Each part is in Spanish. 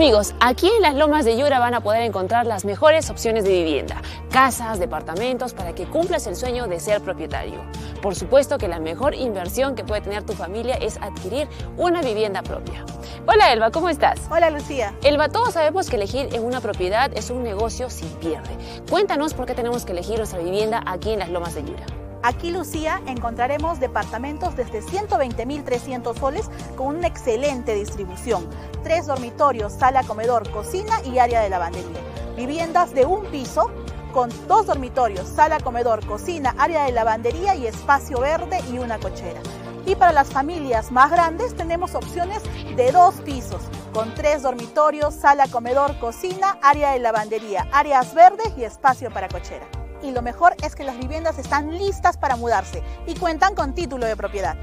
Amigos, aquí en las Lomas de Yura van a poder encontrar las mejores opciones de vivienda, casas, departamentos, para que cumplas el sueño de ser propietario. Por supuesto que la mejor inversión que puede tener tu familia es adquirir una vivienda propia. Hola Elba, ¿cómo estás? Hola Lucía. Elba, todos sabemos que elegir en una propiedad es un negocio sin pierde. Cuéntanos por qué tenemos que elegir nuestra vivienda aquí en las Lomas de Yura. Aquí, Lucía, encontraremos departamentos desde 120.300 soles con una excelente distribución. Tres dormitorios, sala, comedor, cocina y área de lavandería. Viviendas de un piso con dos dormitorios, sala, comedor, cocina, área de lavandería y espacio verde y una cochera. Y para las familias más grandes tenemos opciones de dos pisos, con tres dormitorios, sala, comedor, cocina, área de lavandería, áreas verdes y espacio para cochera y lo mejor es que las viviendas están listas para mudarse y cuentan con título de propiedad.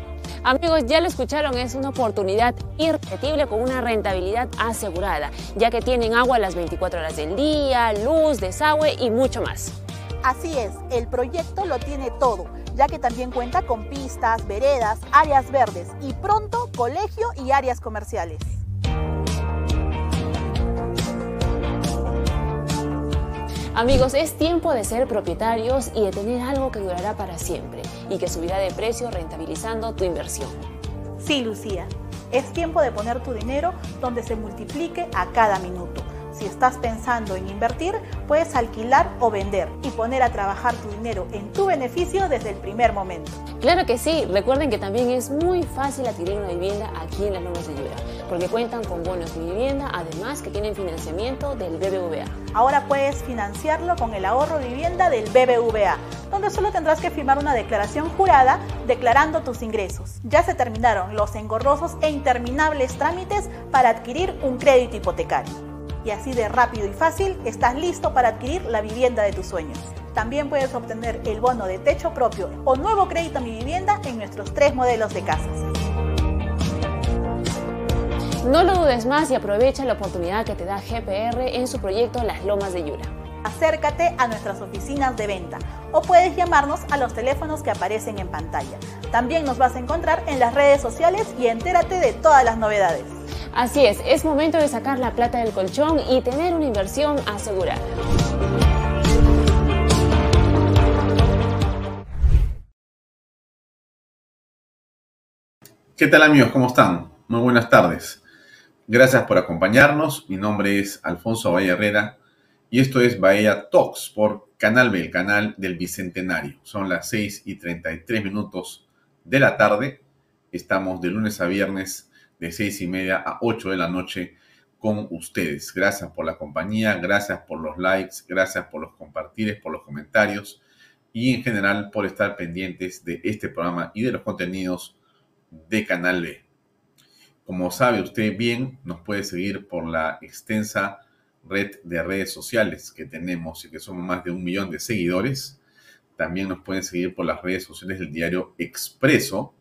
Amigos, ya lo escucharon, es una oportunidad irrepetible con una rentabilidad asegurada, ya que tienen agua las 24 horas del día, luz, desagüe y mucho más. Así es, el proyecto lo tiene todo, ya que también cuenta con pistas, veredas, áreas verdes y pronto colegio y áreas comerciales. Amigos, es tiempo de ser propietarios y de tener algo que durará para siempre y que subirá de precio rentabilizando tu inversión. Sí, Lucía, es tiempo de poner tu dinero donde se multiplique a cada minuto. Si estás pensando en invertir, puedes alquilar o vender y poner a trabajar tu dinero en tu beneficio desde el primer momento. Claro que sí, recuerden que también es muy fácil adquirir una vivienda aquí en las Lomas de Yura, porque cuentan con bonos de vivienda, además que tienen financiamiento del BBVA. Ahora puedes financiarlo con el ahorro vivienda del BBVA, donde solo tendrás que firmar una declaración jurada declarando tus ingresos. Ya se terminaron los engorrosos e interminables trámites para adquirir un crédito hipotecario y así de rápido y fácil estás listo para adquirir la vivienda de tus sueños. También puedes obtener el bono de techo propio o nuevo crédito a mi vivienda en nuestros tres modelos de casas. No lo dudes más y aprovecha la oportunidad que te da GPR en su proyecto Las Lomas de Yura. Acércate a nuestras oficinas de venta o puedes llamarnos a los teléfonos que aparecen en pantalla. También nos vas a encontrar en las redes sociales y entérate de todas las novedades. Así es, es momento de sacar la plata del colchón y tener una inversión asegurada. ¿Qué tal amigos? ¿Cómo están? Muy buenas tardes. Gracias por acompañarnos. Mi nombre es Alfonso Valle Herrera y esto es Bahía Talks por Canal B, el canal del Bicentenario. Son las 6 y 33 minutos de la tarde. Estamos de lunes a viernes de seis y media a 8 de la noche con ustedes. Gracias por la compañía, gracias por los likes, gracias por los compartires, por los comentarios y en general por estar pendientes de este programa y de los contenidos de Canal B. Como sabe usted bien, nos puede seguir por la extensa red de redes sociales que tenemos y que somos más de un millón de seguidores. También nos pueden seguir por las redes sociales del diario Expreso,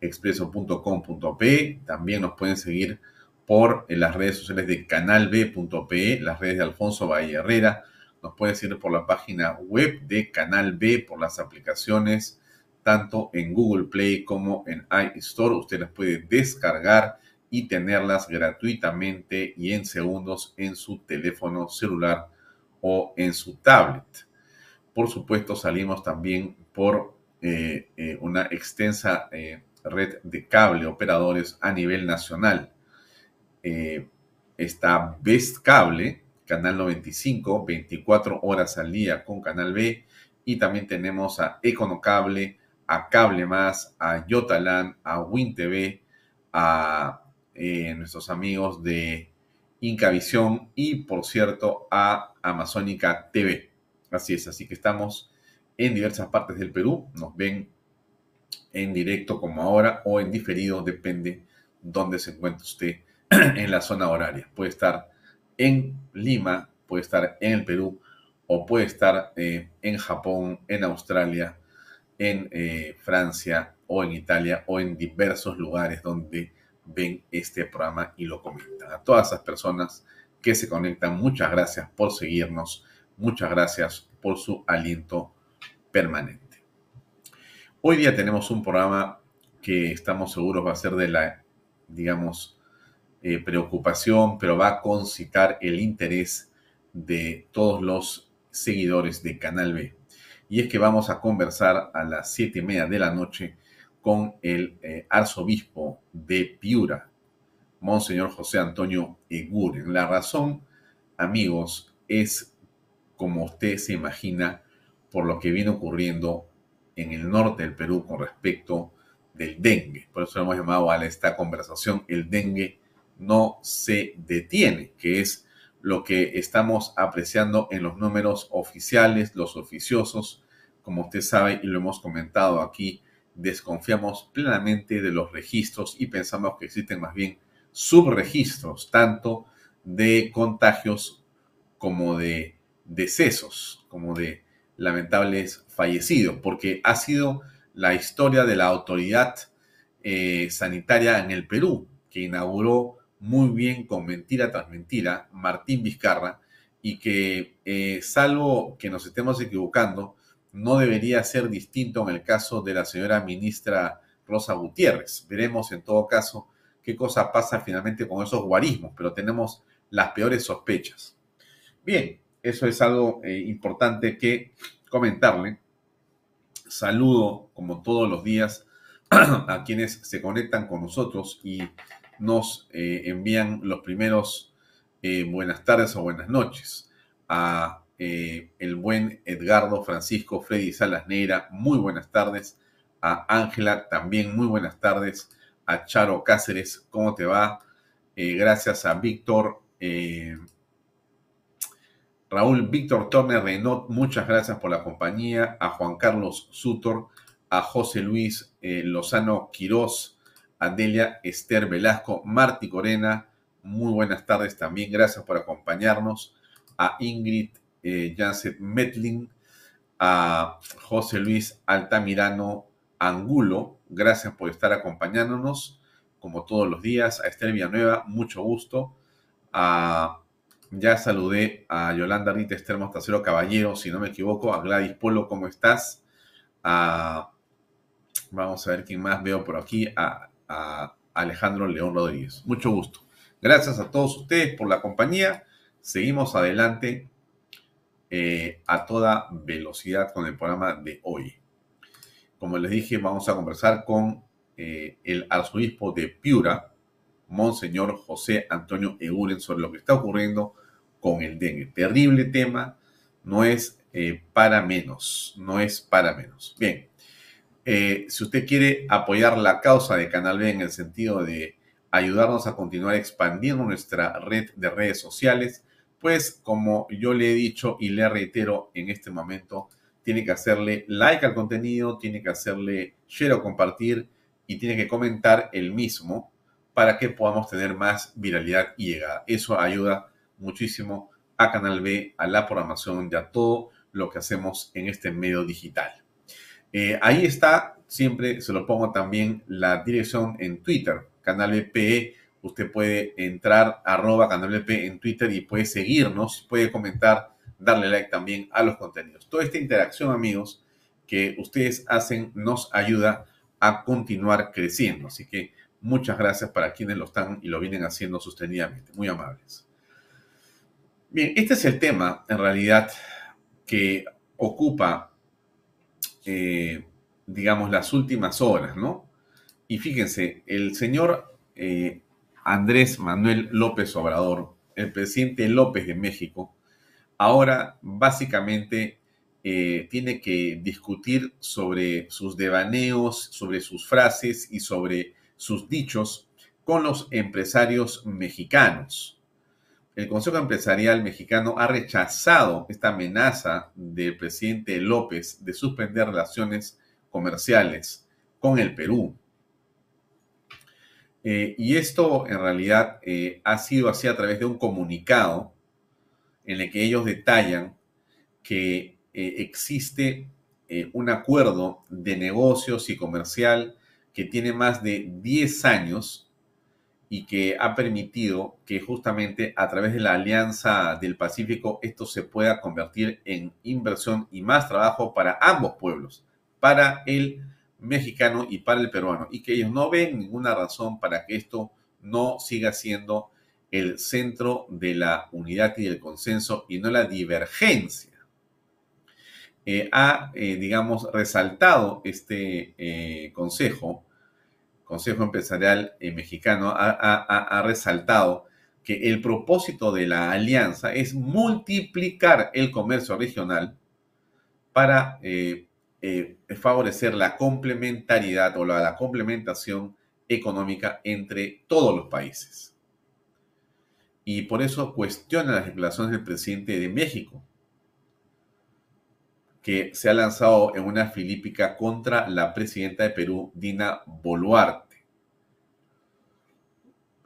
expreso.com.pe. También nos pueden seguir por en las redes sociales de canalb.pe, las redes de Alfonso Valle Herrera. Nos pueden seguir por la página web de Canal B, por las aplicaciones, tanto en Google Play como en iStore. Usted las puede descargar y tenerlas gratuitamente y en segundos en su teléfono celular o en su tablet. Por supuesto, salimos también por eh, eh, una extensa eh, red de cable operadores a nivel nacional. Está Best Cable, Canal 95, 24 horas al día con Canal B. Y también tenemos a Econocable, a Cable Más, a Yotalan, a WinTV, a eh, nuestros amigos de Incavisión y, por cierto, a Amazónica TV. Así es, así que estamos en diversas partes del Perú. Nos ven en directo como ahora o en diferido, depende dónde se encuentre usted en la zona horaria. Puede estar en Lima, puede estar en el Perú o puede estar eh, en Japón, en Australia, en eh, Francia o en Italia o en diversos lugares donde ven este programa y lo comentan. A todas esas personas que se conectan, muchas gracias por seguirnos, muchas gracias por su aliento permanente. Hoy día tenemos un programa que estamos seguros va a ser de la, digamos, eh, preocupación, pero va a concitar el interés de todos los seguidores de Canal B. Y es que vamos a conversar a las siete y media de la noche con el eh, arzobispo de Piura, Monseñor José Antonio Eguren. La razón, amigos, es como usted se imagina por lo que viene ocurriendo en el norte del Perú con respecto del dengue. Por eso hemos llamado a esta conversación el dengue no se detiene, que es lo que estamos apreciando en los números oficiales, los oficiosos. Como usted sabe y lo hemos comentado aquí, desconfiamos plenamente de los registros y pensamos que existen más bien subregistros, tanto de contagios como de decesos, como de lamentables fallecidos, porque ha sido la historia de la autoridad eh, sanitaria en el Perú, que inauguró muy bien con mentira tras mentira Martín Vizcarra, y que, eh, salvo que nos estemos equivocando, no debería ser distinto en el caso de la señora ministra Rosa Gutiérrez. Veremos en todo caso qué cosa pasa finalmente con esos guarismos, pero tenemos las peores sospechas. Bien, eso es algo eh, importante que comentarle. Saludo, como todos los días, a quienes se conectan con nosotros y nos eh, envían los primeros eh, buenas tardes o buenas noches. A el buen Edgardo Francisco Freddy Salas Neira, muy buenas tardes. A Ángela, también muy buenas tardes. A Charo Cáceres, ¿cómo te va? gracias a Víctor Raúl Víctor Torner Renault, muchas gracias por la compañía. A Juan Carlos Sutor, a José Luis eh, Lozano Quirós, a Delia Esther Velasco, Marti Corena, muy buenas tardes también, gracias por acompañarnos. A Ingrid eh, Janset Metlin, a José Luis Altamirano Angulo, gracias por estar acompañándonos como todos los días. A Esther Villanueva, mucho gusto. Ya saludé a Yolanda Rita Esther Mostacero Caballero, si no me equivoco, a Gladys Polo, ¿cómo estás? vamos a ver quién más veo por aquí, a, Alejandro León Rodríguez. Mucho gusto. Gracias a todos ustedes por la compañía. Seguimos adelante eh, a toda velocidad con el programa de hoy. Como les dije, vamos a conversar con eh, el arzobispo de Piura, Monseñor José Antonio Eguren, sobre lo que está ocurriendo con el dengue. Terrible tema, no es eh, para menos, no es para menos. Bien, si usted quiere apoyar la causa de Canal B en el sentido de ayudarnos a continuar expandiendo nuestra red de redes sociales, pues como yo le he dicho y le reitero en este momento, tiene que hacerle like al contenido, tiene que hacerle share o compartir y tiene que comentar el mismo para que podamos tener más viralidad y llegada. Eso ayuda muchísimo a Canal B, a la programación y a todo lo que hacemos en este medio digital. Eh, ahí está, siempre se lo pongo también la dirección en Twitter, Canal BP. Usted puede entrar arroba Canal en Twitter y puede seguirnos, puede comentar, darle like también a los contenidos. Toda esta interacción, amigos, que ustedes hacen nos ayuda a continuar creciendo. Así que muchas gracias para quienes lo están y lo vienen haciendo sostenidamente. Muy amables. Bien, este es el tema, en realidad, que ocupa, eh, digamos, las últimas horas, ¿no? Y fíjense, el señor eh, Andrés Manuel López Obrador, el presidente López de México, ahora básicamente eh, tiene que discutir sobre sus devaneos, sobre sus frases y sobre sus dichos con los empresarios mexicanos. El Consejo Empresarial Mexicano ha rechazado esta amenaza del presidente López de suspender relaciones comerciales con el Perú. Eh, y esto en realidad eh, ha sido así a través de un comunicado en el que ellos detallan que eh, existe un acuerdo de negocios y comercial que tiene más de 10 años y que ha permitido que justamente a través de la Alianza del Pacífico esto se pueda convertir en inversión y más trabajo para ambos pueblos, para el mexicano y para el peruano, y que ellos no ven ninguna razón para que esto no siga siendo el centro de la unidad y del consenso y no la divergencia. Eh, ha, eh, digamos, resaltado este eh, consejo, Consejo Empresarial Mexicano, ha, resaltado que el propósito de la alianza es multiplicar el comercio regional para favorecer la complementariedad o la complementación económica entre todos los países. Y por eso cuestiona las declaraciones del presidente de México, que se ha lanzado en una filípica contra la presidenta de Perú, Dina Boluarte.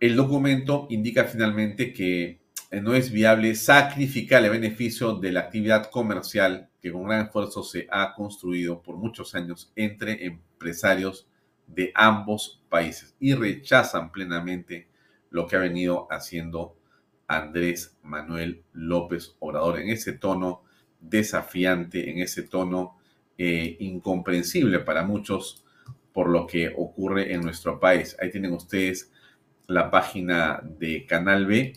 El documento indica finalmente que eh, no es viable sacrificar el beneficio de la actividad comercial que con gran esfuerzo se ha construido por muchos años entre empresarios de ambos países y rechazan plenamente lo que ha venido haciendo Andrés Manuel López Obrador en ese tono desafiante, en ese tono eh, incomprensible para muchos por lo que ocurre en nuestro país. Ahí tienen ustedes la página de Canal B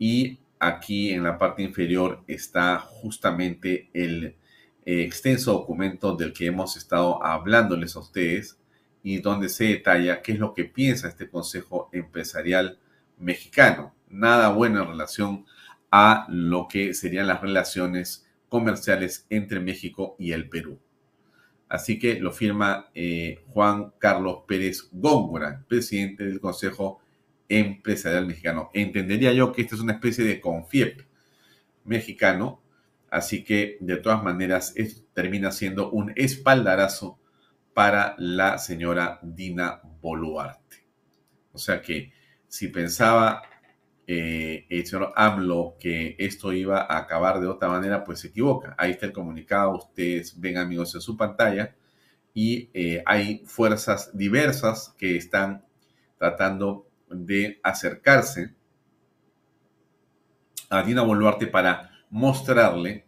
y aquí en la parte inferior está justamente el eh, extenso documento del que hemos estado hablándoles a ustedes y donde se detalla qué es lo que piensa este Consejo Empresarial Mexicano. Nada bueno en relación a lo que serían las relaciones comerciales entre México y el Perú. Así que lo firma eh, Juan Carlos Pérez Góngora, presidente del Consejo Empresarial Mexicano. Entendería yo que esta es una especie de CONFIEP mexicano, así que de todas maneras esto termina siendo un espaldarazo para la señora Dina Boluarte. O sea que si pensaba eh, el señor AMLO que esto iba a acabar de otra manera, pues se equivoca. Ahí está el comunicado, ustedes ven amigos en su pantalla y eh, hay fuerzas diversas que están tratando de acercarse a Dina Boluarte para mostrarle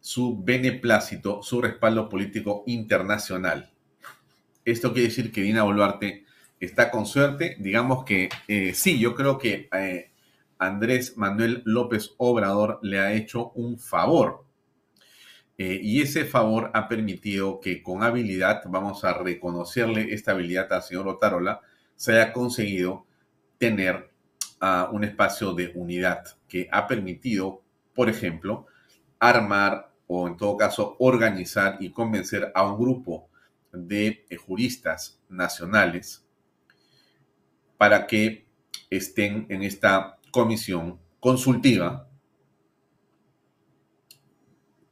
su beneplácito, su respaldo político internacional. Esto quiere decir que Dina Boluarte está con suerte. Digamos que eh, sí, yo creo que Andrés Manuel López Obrador le ha hecho un favor. Eh, y ese favor ha permitido que con habilidad, vamos a reconocerle esta habilidad al señor Otárola, se haya conseguido tener uh, un espacio de unidad que ha permitido, por ejemplo, armar o en todo caso organizar y convencer a un grupo de eh, juristas nacionales para que estén en esta comisión consultiva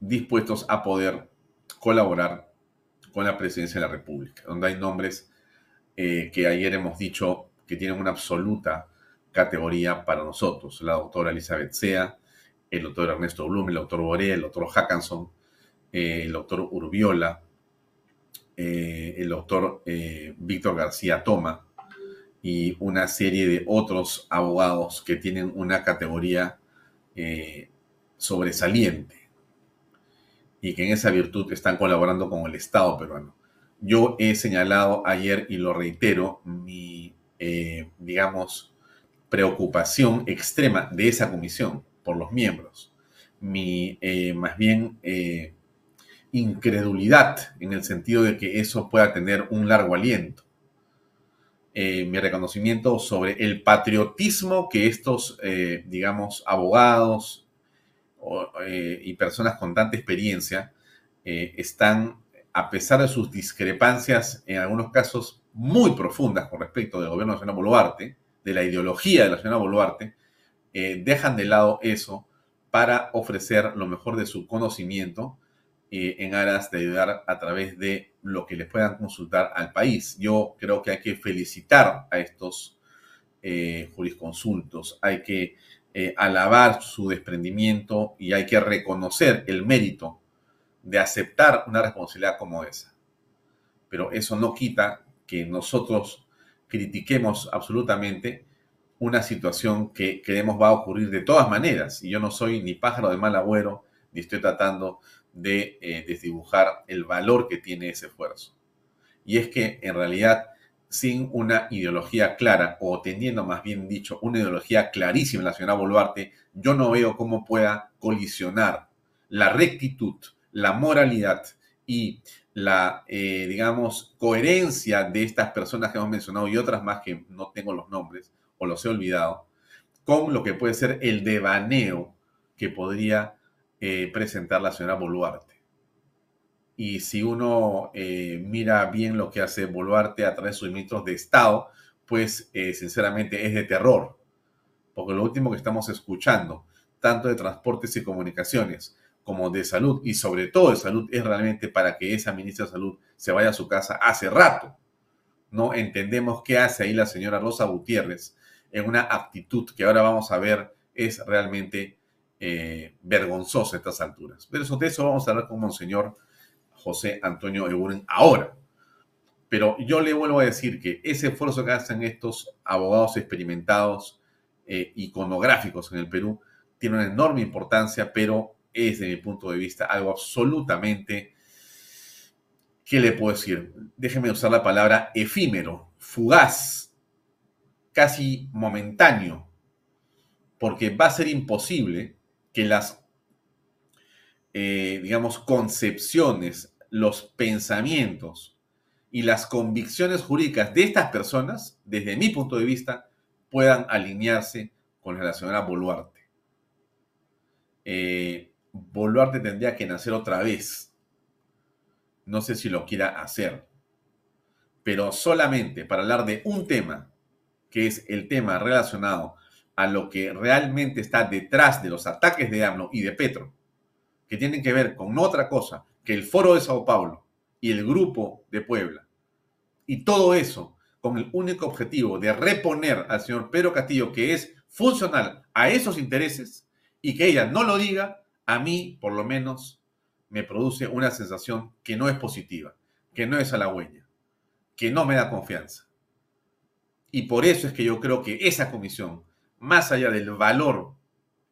dispuestos a poder colaborar con la presidencia de la República, donde hay nombres eh, que ayer hemos dicho que tienen una absoluta categoría para nosotros. La doctora Elizabeth Sea, el doctor Ernesto Blum, el doctor Borea, el doctor Hackanson, eh, el doctor Urbiola, eh, el doctor Víctor García Toma, y una serie de otros abogados que tienen una categoría eh, sobresaliente y que en esa virtud están colaborando con el Estado peruano. Yo he señalado ayer y lo reitero mi, eh, digamos, preocupación extrema de esa comisión por los miembros, mi eh, más bien incredulidad en el sentido de que eso pueda tener un largo aliento. Eh, mi reconocimiento sobre el patriotismo que estos, eh, digamos, abogados eh, y personas con tanta experiencia están, a pesar de sus discrepancias, en algunos casos muy profundas con respecto del gobierno de la señora Boluarte, de la ideología de la señora Boluarte, dejan de lado eso para ofrecer lo mejor de su conocimiento en aras de ayudar a través de lo que les puedan consultar al país. Yo creo que hay que felicitar a estos eh, jurisconsultos, hay que eh, alabar su desprendimiento y hay que reconocer el mérito de aceptar una responsabilidad como esa. Pero eso no quita que nosotros critiquemos absolutamente una situación que creemos va a ocurrir de todas maneras. Y yo no soy ni pájaro de mal agüero, ni estoy tratando de eh, desdibujar el valor que tiene ese esfuerzo. Y es que en realidad sin una ideología clara, o teniendo más bien dicho una ideología clarísima la señora Boluarte, yo no veo cómo pueda colisionar la rectitud, la moralidad y la, eh, digamos, coherencia de estas personas que hemos mencionado y otras más que no tengo los nombres o los he olvidado, con lo que puede ser el devaneo que podría eh, presentar la señora Boluarte. Y si uno eh, mira bien lo que hace Boluarte a través de sus ministros de Estado, pues sinceramente es de terror. Porque lo último que estamos escuchando, tanto de transportes y comunicaciones como de salud, y sobre todo de salud, es realmente para que esa ministra de Salud se vaya a su casa hace rato. No entendemos qué hace ahí la señora Rosa Gutiérrez en una actitud que ahora vamos a ver es realmente eh, vergonzoso a estas alturas. Pero eso, de eso vamos a hablar con Monseñor José Antonio Eguren ahora. Pero yo le vuelvo a decir que ese esfuerzo que hacen estos abogados experimentados, eh, iconográficos en el Perú, tiene una enorme importancia, pero es, desde mi punto de vista, algo absolutamente, ¿qué le puedo decir? Déjeme usar la palabra efímero, fugaz, casi momentáneo, porque va a ser imposible que las, eh, digamos, concepciones, los pensamientos y las convicciones jurídicas de estas personas, desde mi punto de vista, puedan alinearse con la señora Boluarte. Eh, Boluarte tendría que nacer otra vez. No sé si lo quiera hacer. Pero solamente para hablar de un tema, que es el tema relacionado a lo que realmente está detrás de los ataques de AMLO y de Petro, que tienen que ver con otra cosa que el Foro de Sao Paulo y el Grupo de Puebla. Y todo eso con el único objetivo de reponer al señor Pedro Castillo, que es funcional a esos intereses, y que ella no lo diga, a mí, por lo menos, me produce una sensación que no es positiva, que no es halagüeña, que no me da confianza. Y por eso es que yo creo que esa comisión más allá del valor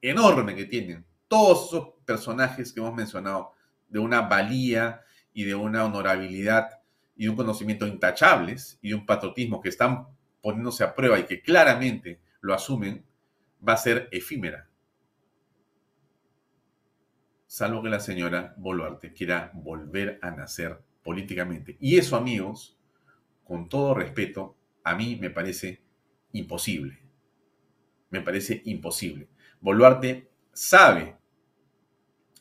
enorme que tienen todos esos personajes que hemos mencionado, de una valía y de una honorabilidad y un conocimiento intachables y un patriotismo que están poniéndose a prueba y que claramente lo asumen, va a ser efímera. Salvo que la señora Boluarte quiera volver a nacer políticamente. Y eso, amigos, con todo respeto, a mí me parece imposible me parece imposible. Boluarte sabe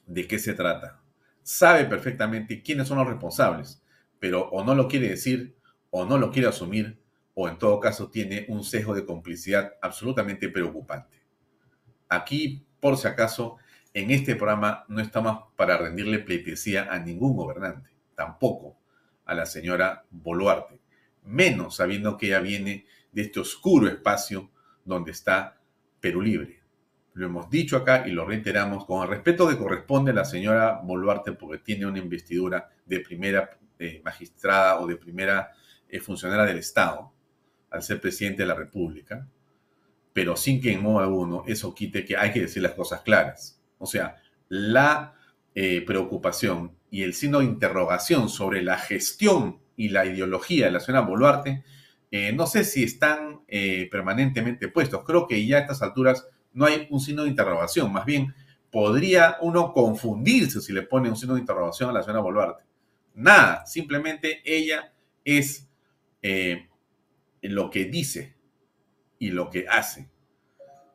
de qué se trata, sabe perfectamente quiénes son los responsables, pero o no lo quiere decir, o no lo quiere asumir, o en todo caso tiene un sesgo de complicidad absolutamente preocupante. Aquí, por si acaso, en este programa no estamos para rendirle pleitesía a ningún gobernante, tampoco a la señora Boluarte, menos sabiendo que ella viene de este oscuro espacio donde está Perú Libre. Lo hemos dicho acá y lo reiteramos con el respeto que corresponde a la señora Boluarte porque tiene una investidura de primera eh, magistrada o de primera eh, funcionaria del Estado al ser presidente de la República, pero sin que en modo alguno eso quite que hay que decir las cosas claras. O sea, la eh, preocupación y el signo de interrogación sobre la gestión y la ideología de la señora Boluarte eh, no sé si están eh, permanentemente puestos. Creo que ya a estas alturas no hay un signo de interrogación. Más bien, podría uno confundirse si le pone un signo de interrogación a la señora Boluarte. Nada, simplemente ella es, lo que dice y lo que hace.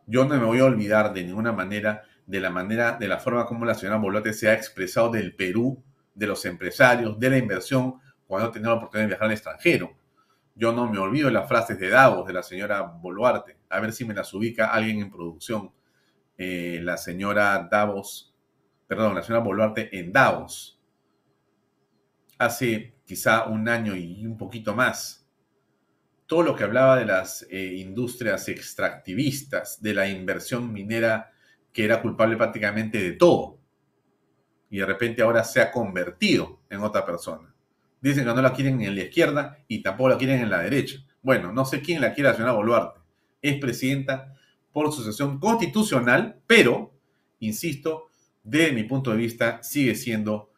Yo no me voy a olvidar de ninguna manera de la manera, de la forma como la señora Boluarte se ha expresado del Perú, de los empresarios, de la inversión, cuando ha tenido la oportunidad de viajar al extranjero. Yo no me olvido de las frases de Davos de la señora Boluarte. A ver si me las ubica alguien en producción. Eh, la señora Davos, perdón, la señora Boluarte en Davos. Hace quizá un año y un poquito más. Todo lo que hablaba de las eh, industrias extractivistas, de la inversión minera que era culpable prácticamente de todo. Y de repente ahora se ha convertido en otra persona. Dicen que no la quieren en la izquierda y tampoco la quieren en la derecha. Bueno, no sé quién la quiere la señora Boluarte. Es presidenta por sucesión constitucional, pero, insisto, desde mi punto de vista, sigue siendo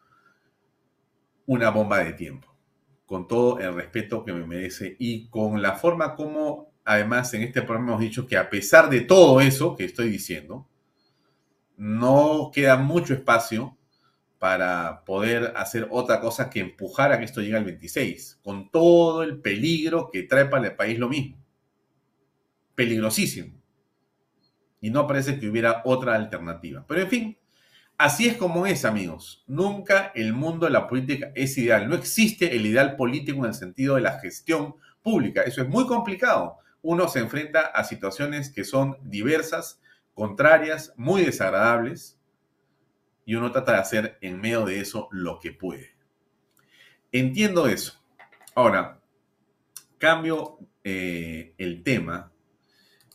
una bomba de tiempo. Con todo el respeto que me merece y con la forma como, además, en este programa hemos dicho que a pesar de todo eso que estoy diciendo, no queda mucho espacio para poder hacer otra cosa que empujar a que esto llegue al 26, con todo el peligro que trae para el país lo mismo. Peligrosísimo. Y no parece que hubiera otra alternativa. Pero en fin, así es como es, amigos. Nunca el mundo de la política es ideal. No existe el ideal político en el sentido de la gestión pública. Eso es muy complicado. Uno se enfrenta a situaciones que son diversas, contrarias, muy desagradables y uno trata de hacer en medio de eso lo que puede. Entiendo eso. Ahora, cambio eh, el tema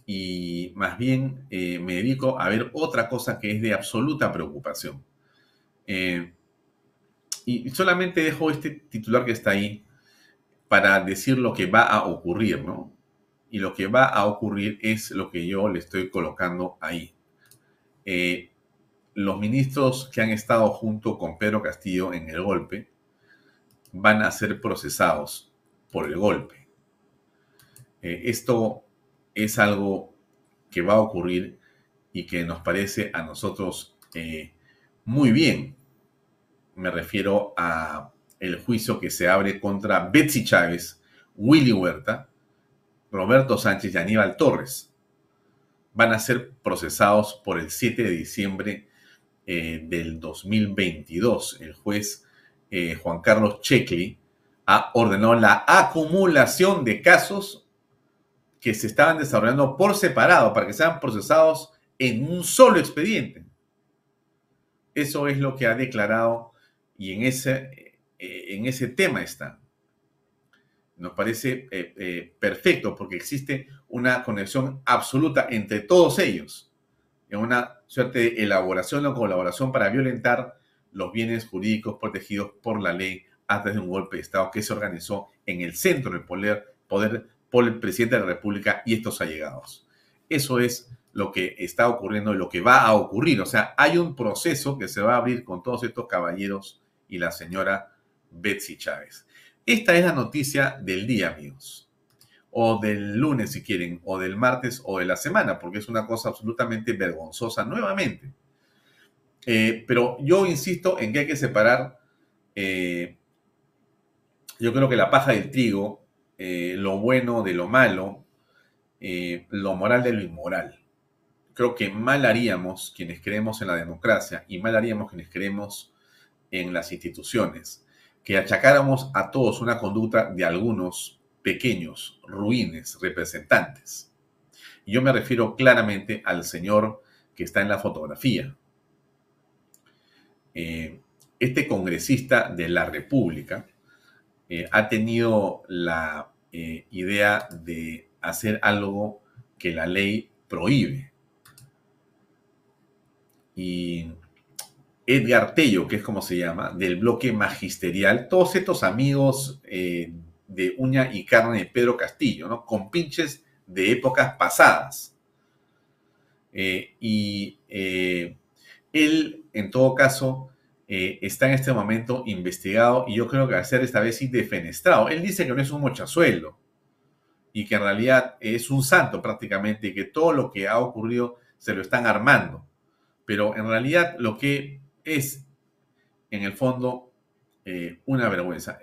y más bien eh, me dedico a ver otra cosa que es de absoluta preocupación. Eh, y solamente dejo este titular que está ahí para decir lo que va a ocurrir, ¿no? Y lo que va a ocurrir es lo que yo le estoy colocando ahí los ministros que han estado junto con Pedro Castillo en el golpe van a ser procesados por el golpe. Eh, esto es algo que va a ocurrir y que nos parece a nosotros eh, muy bien. Me refiero a el juicio que se abre contra Betsy Chávez, Willy Huerta, Roberto Sánchez y Aníbal Torres. Van a ser procesados por el 7 de diciembre eh, del 2022. El juez eh, Juan Carlos Checli ha ordenado la acumulación de casos que se estaban desarrollando por separado para que sean procesados en un solo expediente. Eso es lo que ha declarado y en ese, eh, en ese tema está. Nos parece perfecto porque existe una conexión absoluta entre todos ellos en una suerte de elaboración o colaboración para violentar los bienes jurídicos protegidos por la ley antes de un golpe de Estado que se organizó en el centro del poder, poder por el presidente de la República y estos allegados. Eso es lo que está ocurriendo y lo que va a ocurrir. O sea, hay un proceso que se va a abrir con todos estos caballeros y la señora Betsy Chávez. Esta es la noticia del día, amigos o del lunes si quieren, o del martes o de la semana, porque es una cosa absolutamente vergonzosa nuevamente. Eh, pero yo insisto en que hay que separar, eh, yo creo que la paja del trigo, eh, lo bueno de lo malo, lo moral de lo inmoral. Creo que mal haríamos quienes creemos en la democracia y mal haríamos quienes creemos en las instituciones, que achacáramos a todos una conducta de algunos pequeños, ruines, representantes. Yo me refiero claramente al señor que está en la fotografía. Eh, este congresista de la República eh, ha tenido la eh, idea de hacer algo que la ley prohíbe. Y Edgar Tello, que es como se llama, del bloque magisterial, todos estos amigos de uña y carne de Pedro Castillo, ¿no? Con pinches de épocas pasadas. Eh, y eh, él, en todo caso, eh, está en este momento investigado y yo creo que va a ser esta vez sí defenestrado. Él dice que no es un mochazuelo y que en realidad es un santo prácticamente y que todo lo que ha ocurrido se lo están armando. Pero en realidad lo que es, en el fondo, una vergüenza.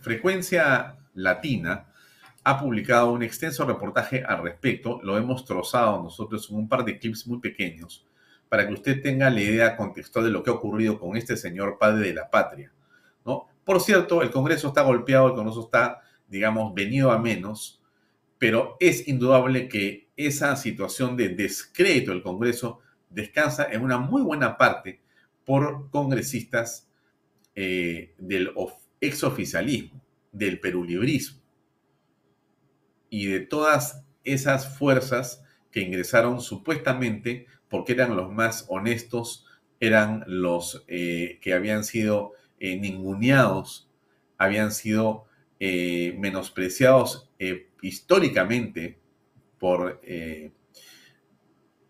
Frecuencia Latina ha publicado un extenso reportaje al respecto. Lo hemos trozado nosotros en un par de clips muy pequeños para que usted tenga la idea contextual de lo que ha ocurrido con este señor padre de la patria. ¿no? Por cierto, el Congreso está golpeado, el Congreso está, digamos, venido a menos, pero es indudable que esa situación de descrédito del Congreso descansa en una muy buena parte por congresistas eh, del exoficialismo, del perulibrismo. Y de todas esas fuerzas que ingresaron supuestamente porque eran los más honestos, eran los eh, que habían sido eh, ninguneados, habían sido menospreciados históricamente por,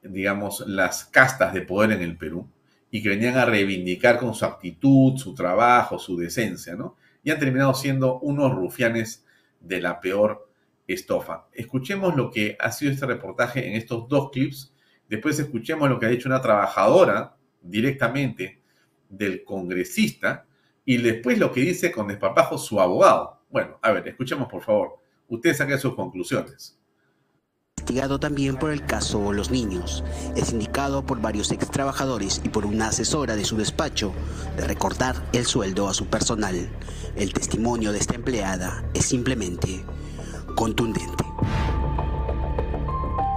digamos, las castas de poder en el Perú y que venían a reivindicar con su actitud, su trabajo, su decencia, ¿no? Y han terminado siendo unos rufianes de la peor estofa. Escuchemos lo que ha sido este reportaje en estos dos clips. Después escuchemos lo que ha dicho una trabajadora directamente del congresista y después lo que dice con desparpajo su abogado. Bueno, a ver, escuchemos por favor. Ustedes saquen sus conclusiones investigado también por el caso Los Niños. Es indicado por varios ex trabajadores y por una asesora de su despacho de recortar el sueldo a su personal. El testimonio de esta empleada es simplemente contundente.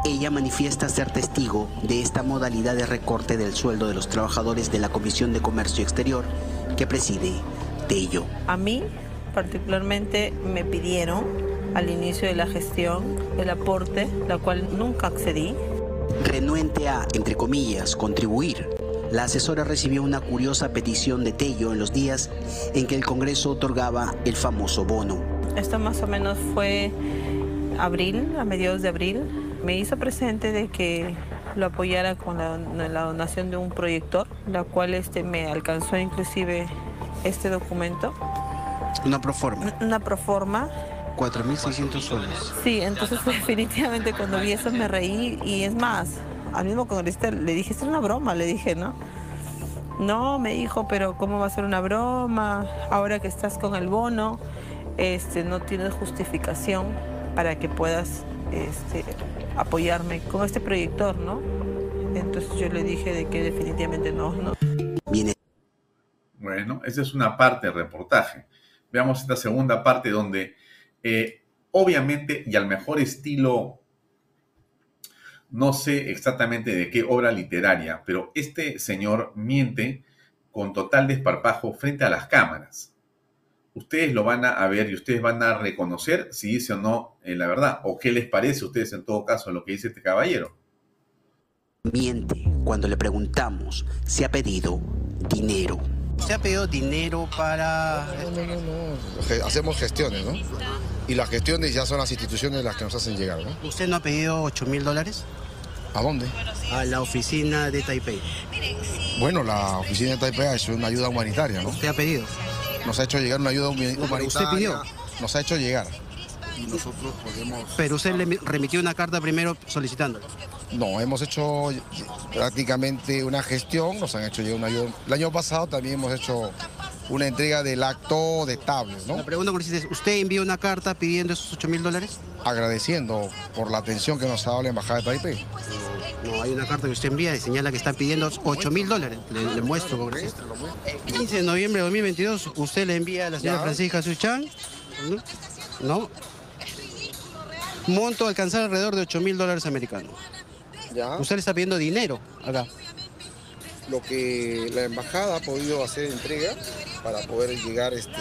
Ella manifiesta ser testigo de esta modalidad de recorte del sueldo de los trabajadores de la Comisión de Comercio Exterior que preside Tello. A mí particularmente me pidieron al inicio de la gestión el aporte, la cual nunca accedí. Renuente a, entre comillas, contribuir, la asesora recibió una curiosa petición de Tello en los días en que el Congreso otorgaba el famoso bono. Esto más o menos fue abril, a mediados de abril. Me hizo presente de que lo apoyara con la, donación de un proyector, la cual este, me alcanzó inclusive este documento. Una proforma. Una proforma. 4.600 soles. Sí, entonces definitivamente cuando vi eso me reí y es más, al mismo congresista le dije, es una broma, le dije, ¿no? No, me dijo, pero ¿cómo va a ser una broma? Ahora que estás con el bono, este, no tienes justificación para que puedas este, apoyarme con este proyector, ¿no? Entonces yo le dije de que definitivamente no, ¿no? Bueno, esa es una parte del reportaje. Veamos esta segunda parte donde eh, obviamente y al mejor estilo, no sé exactamente de qué obra literaria, pero este señor miente con total desparpajo frente a las cámaras ustedes lo van a ver y ustedes van a reconocer si dice o no eh, la verdad, o qué les parece a ustedes en todo caso lo que dice este caballero. Miente cuando le preguntamos si ha pedido dinero. ¿Se ha pedido dinero para...? No, no, no, no. Hacemos gestiones, ¿no? Y las gestiones ya son las instituciones las que nos hacen llegar, ¿no? ¿Usted no ha pedido 8 mil dólares? ¿A dónde? A la oficina de Taipei. Bueno, la oficina de Taipei es una ayuda humanitaria, ¿no? ¿Usted ha pedido? nos ha hecho llegar una ayuda humanitaria. ¿Usted pidió? Nos ha hecho llegar. Y nosotros podemos... Pero usted le remitió una carta primero solicitándolo. No, hemos hecho prácticamente una gestión, nos han hecho llegar una ayuda. El año pasado también hemos hecho una entrega del acto de tablets, ¿no? La pregunta es, ¿usted envió una carta pidiendo esos 8 mil dólares? Agradeciendo por la atención que nos ha dado la Embajada de Taipei. No, hay una carta que usted envía y señala que están pidiendo 8 mil dólares. Le, muestro. El 15 de noviembre de 2022 usted le envía a la señora Francisca Suchan, ¿no? Monto alcanzar alrededor de 8 mil dólares americanos. ¿Ya? Usted le está pidiendo dinero acá. Lo que la embajada ha podido hacer entrega para poder llegar este,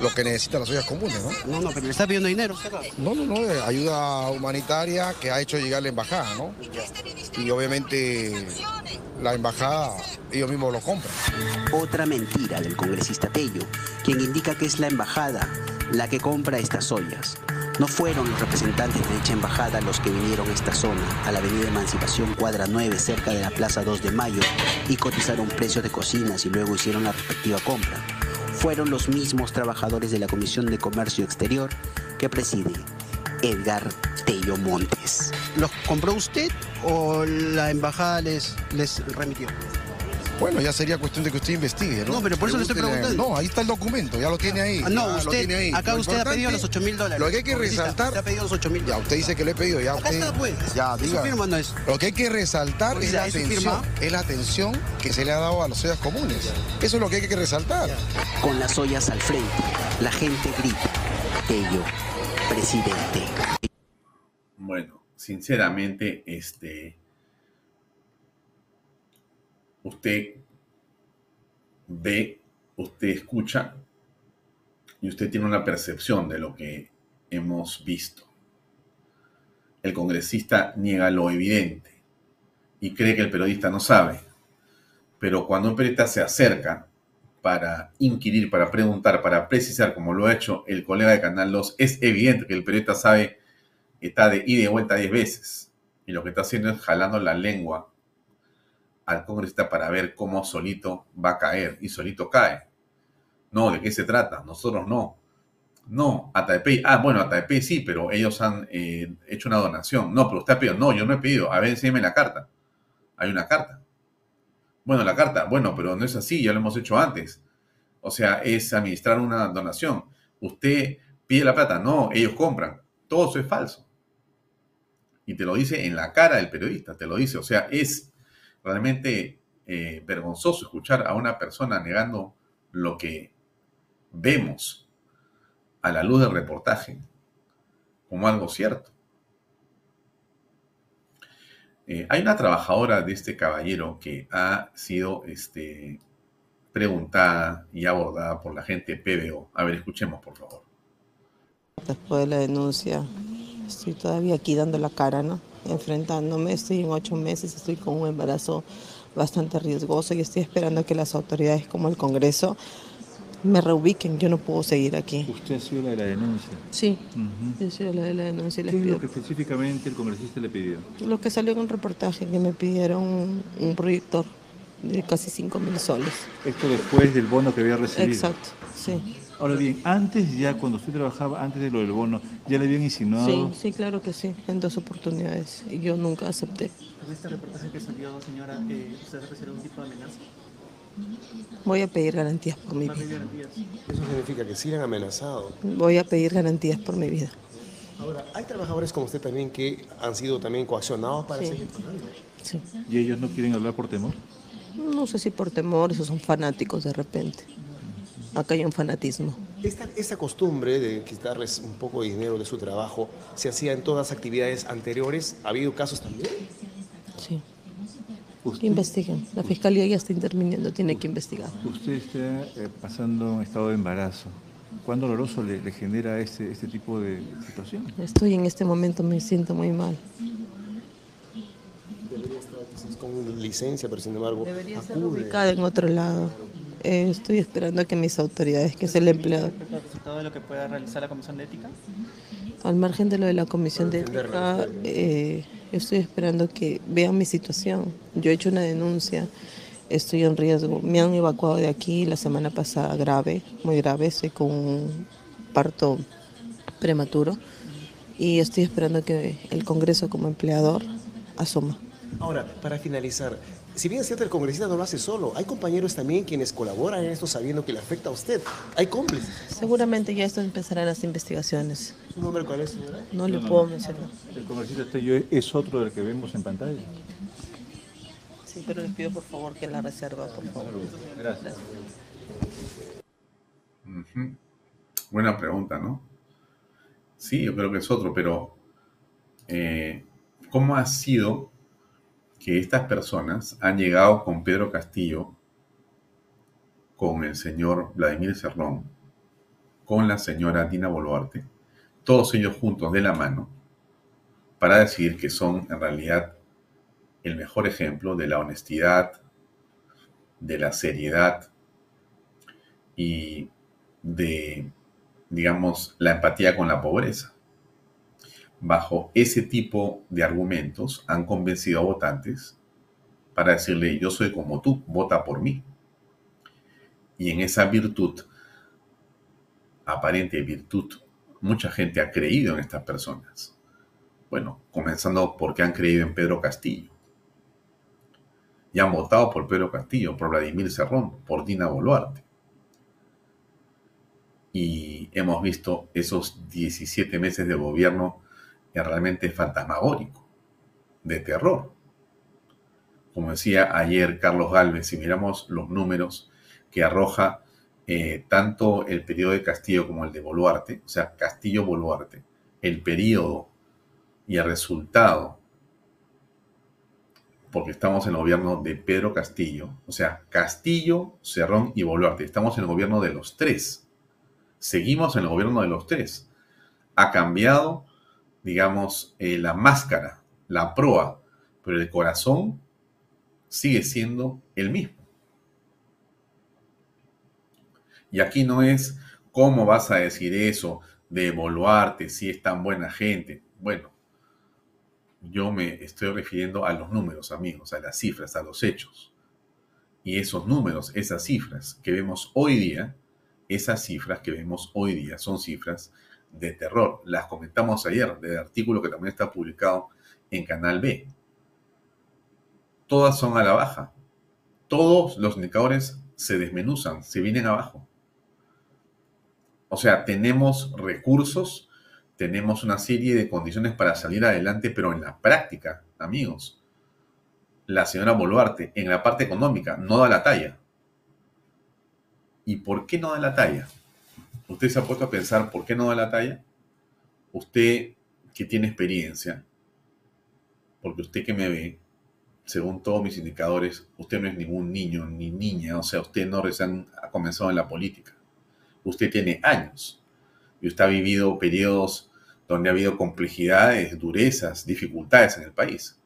lo, que necesitan las ollas comunes, ¿no? No, no, pero le está pidiendo dinero. No, no, no, ayuda humanitaria que ha hecho llegar la embajada, ¿no? Y obviamente la embajada, ellos mismos lo compran. Otra mentira del congresista Tello, quien indica que es la embajada la que compra estas ollas. No fueron los representantes de dicha embajada los que vinieron a esta zona, a la avenida Emancipación Cuadra 9, cerca de la Plaza 2 de Mayo, y cotizaron precios de cocinas y luego hicieron la respectiva compra. Fueron los mismos trabajadores de la Comisión de Comercio Exterior que preside Edgar Tello Montes. ¿Los compró usted o la embajada les, les remitió? Bueno, ya sería cuestión de que usted investigue, ¿no? No, pero por eso le estoy preguntando. No, ahí está el documento, ya lo tiene ahí. Ah, no, Ya lo usted, tiene ahí. acá Lo usted ha pedido los 8 mil dólares. Lo que hay que resaltar. Usted ha pedido los 8 mil Ya, usted dice que lo he pedido, ya Acá usted. está, pues. Ya, Su diga. firma no es. Lo que hay que resaltar es la ¿es su atención, es la atención que se le ha dado a las ollas comunes. Eso es lo que hay que resaltar. Con las ollas al frente, la gente grita. Tello, presidente. Bueno, sinceramente, este. Usted ve, usted escucha y usted tiene una percepción de lo que hemos visto. El congresista niega lo evidente y cree que el periodista no sabe. Pero cuando un periodista se acerca para inquirir, para preguntar, para precisar, como lo ha hecho el colega de Canal 2, es evidente que el periodista sabe que está de ida y de vuelta 10 veces. Y lo que está haciendo es jalando la lengua al congresista para ver cómo solito va a caer. Y solito cae. No, ¿de qué se trata? Nosotros no. No, Ataipei. Ah, bueno, Ataipei sí, pero ellos han eh, hecho una donación. No, pero usted ha pedido. No, yo no he pedido. A ver, enséñeme la carta. Hay una carta. Bueno, la carta. Bueno, pero no es así, ya lo hemos hecho antes. O sea, es administrar una donación. Usted pide la plata. No, ellos compran. Todo eso es falso. Y te lo dice en la cara del periodista, te lo dice. O sea, es realmente eh, vergonzoso escuchar a una persona negando lo que vemos a la luz del reportaje como algo cierto. Eh, hay una trabajadora de este caballero que ha sido este, preguntada y abordada por la gente PBO. A ver, escuchemos, por favor. Después de la denuncia, estoy todavía aquí dando la cara, ¿no? Enfrentándome, estoy en ocho meses, estoy con un embarazo bastante riesgoso y estoy esperando que las autoridades como el Congreso me reubiquen. Yo no puedo seguir aquí. Usted ha sido la de la denuncia. Sí, yo soy la de la denuncia y les ¿Qué es pido lo que específicamente el congresista le pidió? lo que salió en un reportaje que me pidieron un, un proyector de casi 5 mil soles. Esto después del bono que había recibido. Exacto, sí. Ahora bien, antes ya, cuando usted trabajaba, antes de lo del bono, ya le habían insinuado... Sí, sí, claro que sí, en dos oportunidades. Y yo nunca acepté. ¿Con este reportaje que salió, señora, eh, usted recibe algún tipo de amenaza? Voy a pedir garantías por mi ¿Va a pedir vida. garantías? Eso significa que sí le han amenazado. Voy a pedir garantías por mi vida. Ahora, hay trabajadores como usted también que han sido también coaccionados para Sí. seguir pagando. Sí. ¿Y ellos no quieren hablar por temor? No sé si por temor, esos son fanáticos de repente. Acá hay un fanatismo. Esta, esta costumbre de quitarles un poco de dinero de su trabajo se hacía en todas las actividades anteriores. ¿Ha habido casos también? Sí. Usted, Investiguen. La fiscalía ya está interviniendo, tiene que investigar. usted está eh, pasando un estado de embarazo. ¿Cuán doloroso le, le genera este, este tipo de situación? Estoy en este momento, me siento muy mal. Debería estar quizás con licencia, pero sin embargo Debería estar acude. ubicada en otro lado. Eh, estoy esperando que mis autoridades, que es el empleado, ¿Respecto al resultado de lo que pueda realizar la Comisión de Ética? al margen de lo de la comisión de ética, eh, estoy esperando que vean mi situación. Yo he hecho una denuncia, estoy en riesgo. Me han evacuado de aquí la semana pasada grave, muy grave, estoy con un parto prematuro y estoy esperando que el Congreso como empleador asuma. Ahora, para finalizar, si bien es cierto el congresista no lo hace solo, hay compañeros también quienes colaboran en esto sabiendo que le afecta a usted. Hay cómplices. Seguramente ya esto empezarán las investigaciones. ¿Su nombre cuál es, señora? No le puedo mencionar. El congresista Tello es otro del que vemos en pantalla. Sí, pero les pido por favor que la reserva, por favor. Gracias. Buena pregunta, ¿no? Sí, yo creo que es otro, pero eh, ¿cómo ha sido que estas personas han llegado con Pedro Castillo, con el señor Vladimir Cerrón, con la señora Dina Boluarte, todos ellos juntos de la mano, para decir que son en realidad el mejor ejemplo de la honestidad, de la seriedad y de, digamos, la empatía con la pobreza. Bajo ese tipo de argumentos han convencido a votantes para decirle, yo soy como tú, vota por mí. Y en esa virtud, aparente virtud, mucha gente ha creído en estas personas. Bueno, comenzando porque han creído en Pedro Castillo. y han votado por Pedro Castillo, por Vladimir Cerrón, por Dina Boluarte. Y hemos visto esos 17 meses de gobierno realmente fantasmagórico, de terror. Como decía ayer Carlos Galvez, si miramos los números que arroja eh, tanto el periodo de Castillo como el de Boluarte, o sea, Castillo-Boluarte, el periodo y el resultado, porque estamos en el gobierno de Pedro Castillo, o sea, Castillo, Cerrón y Boluarte, estamos en el gobierno de los tres, seguimos en el gobierno de los tres. Ha cambiado, digamos, eh, la máscara, la proa, pero el corazón sigue siendo el mismo. Y aquí no es cómo vas a decir eso de Boluarte, si es tan buena gente. Bueno, yo me estoy refiriendo a los números, amigos, a las cifras, a los hechos. Y esos números, esas cifras que vemos hoy día, esas cifras que vemos hoy día son cifras de terror. Las comentamos ayer del artículo que también está publicado en Canal B. Todas son a la baja. Todos los indicadores se desmenuzan, se vienen abajo. O sea, tenemos recursos, tenemos una serie de condiciones para salir adelante, pero en la práctica, amigos, la señora Boluarte, en la parte económica, no da la talla. ¿Y por qué no da la talla? ¿Usted se ha puesto a pensar por qué no da la talla? Usted que tiene experiencia, porque usted que me ve, según todos mis indicadores, usted no es ningún niño ni niña, o sea, usted no recién ha comenzado en la política usted tiene años y usted ha vivido periodos donde ha habido complejidades, durezas, dificultades en el país.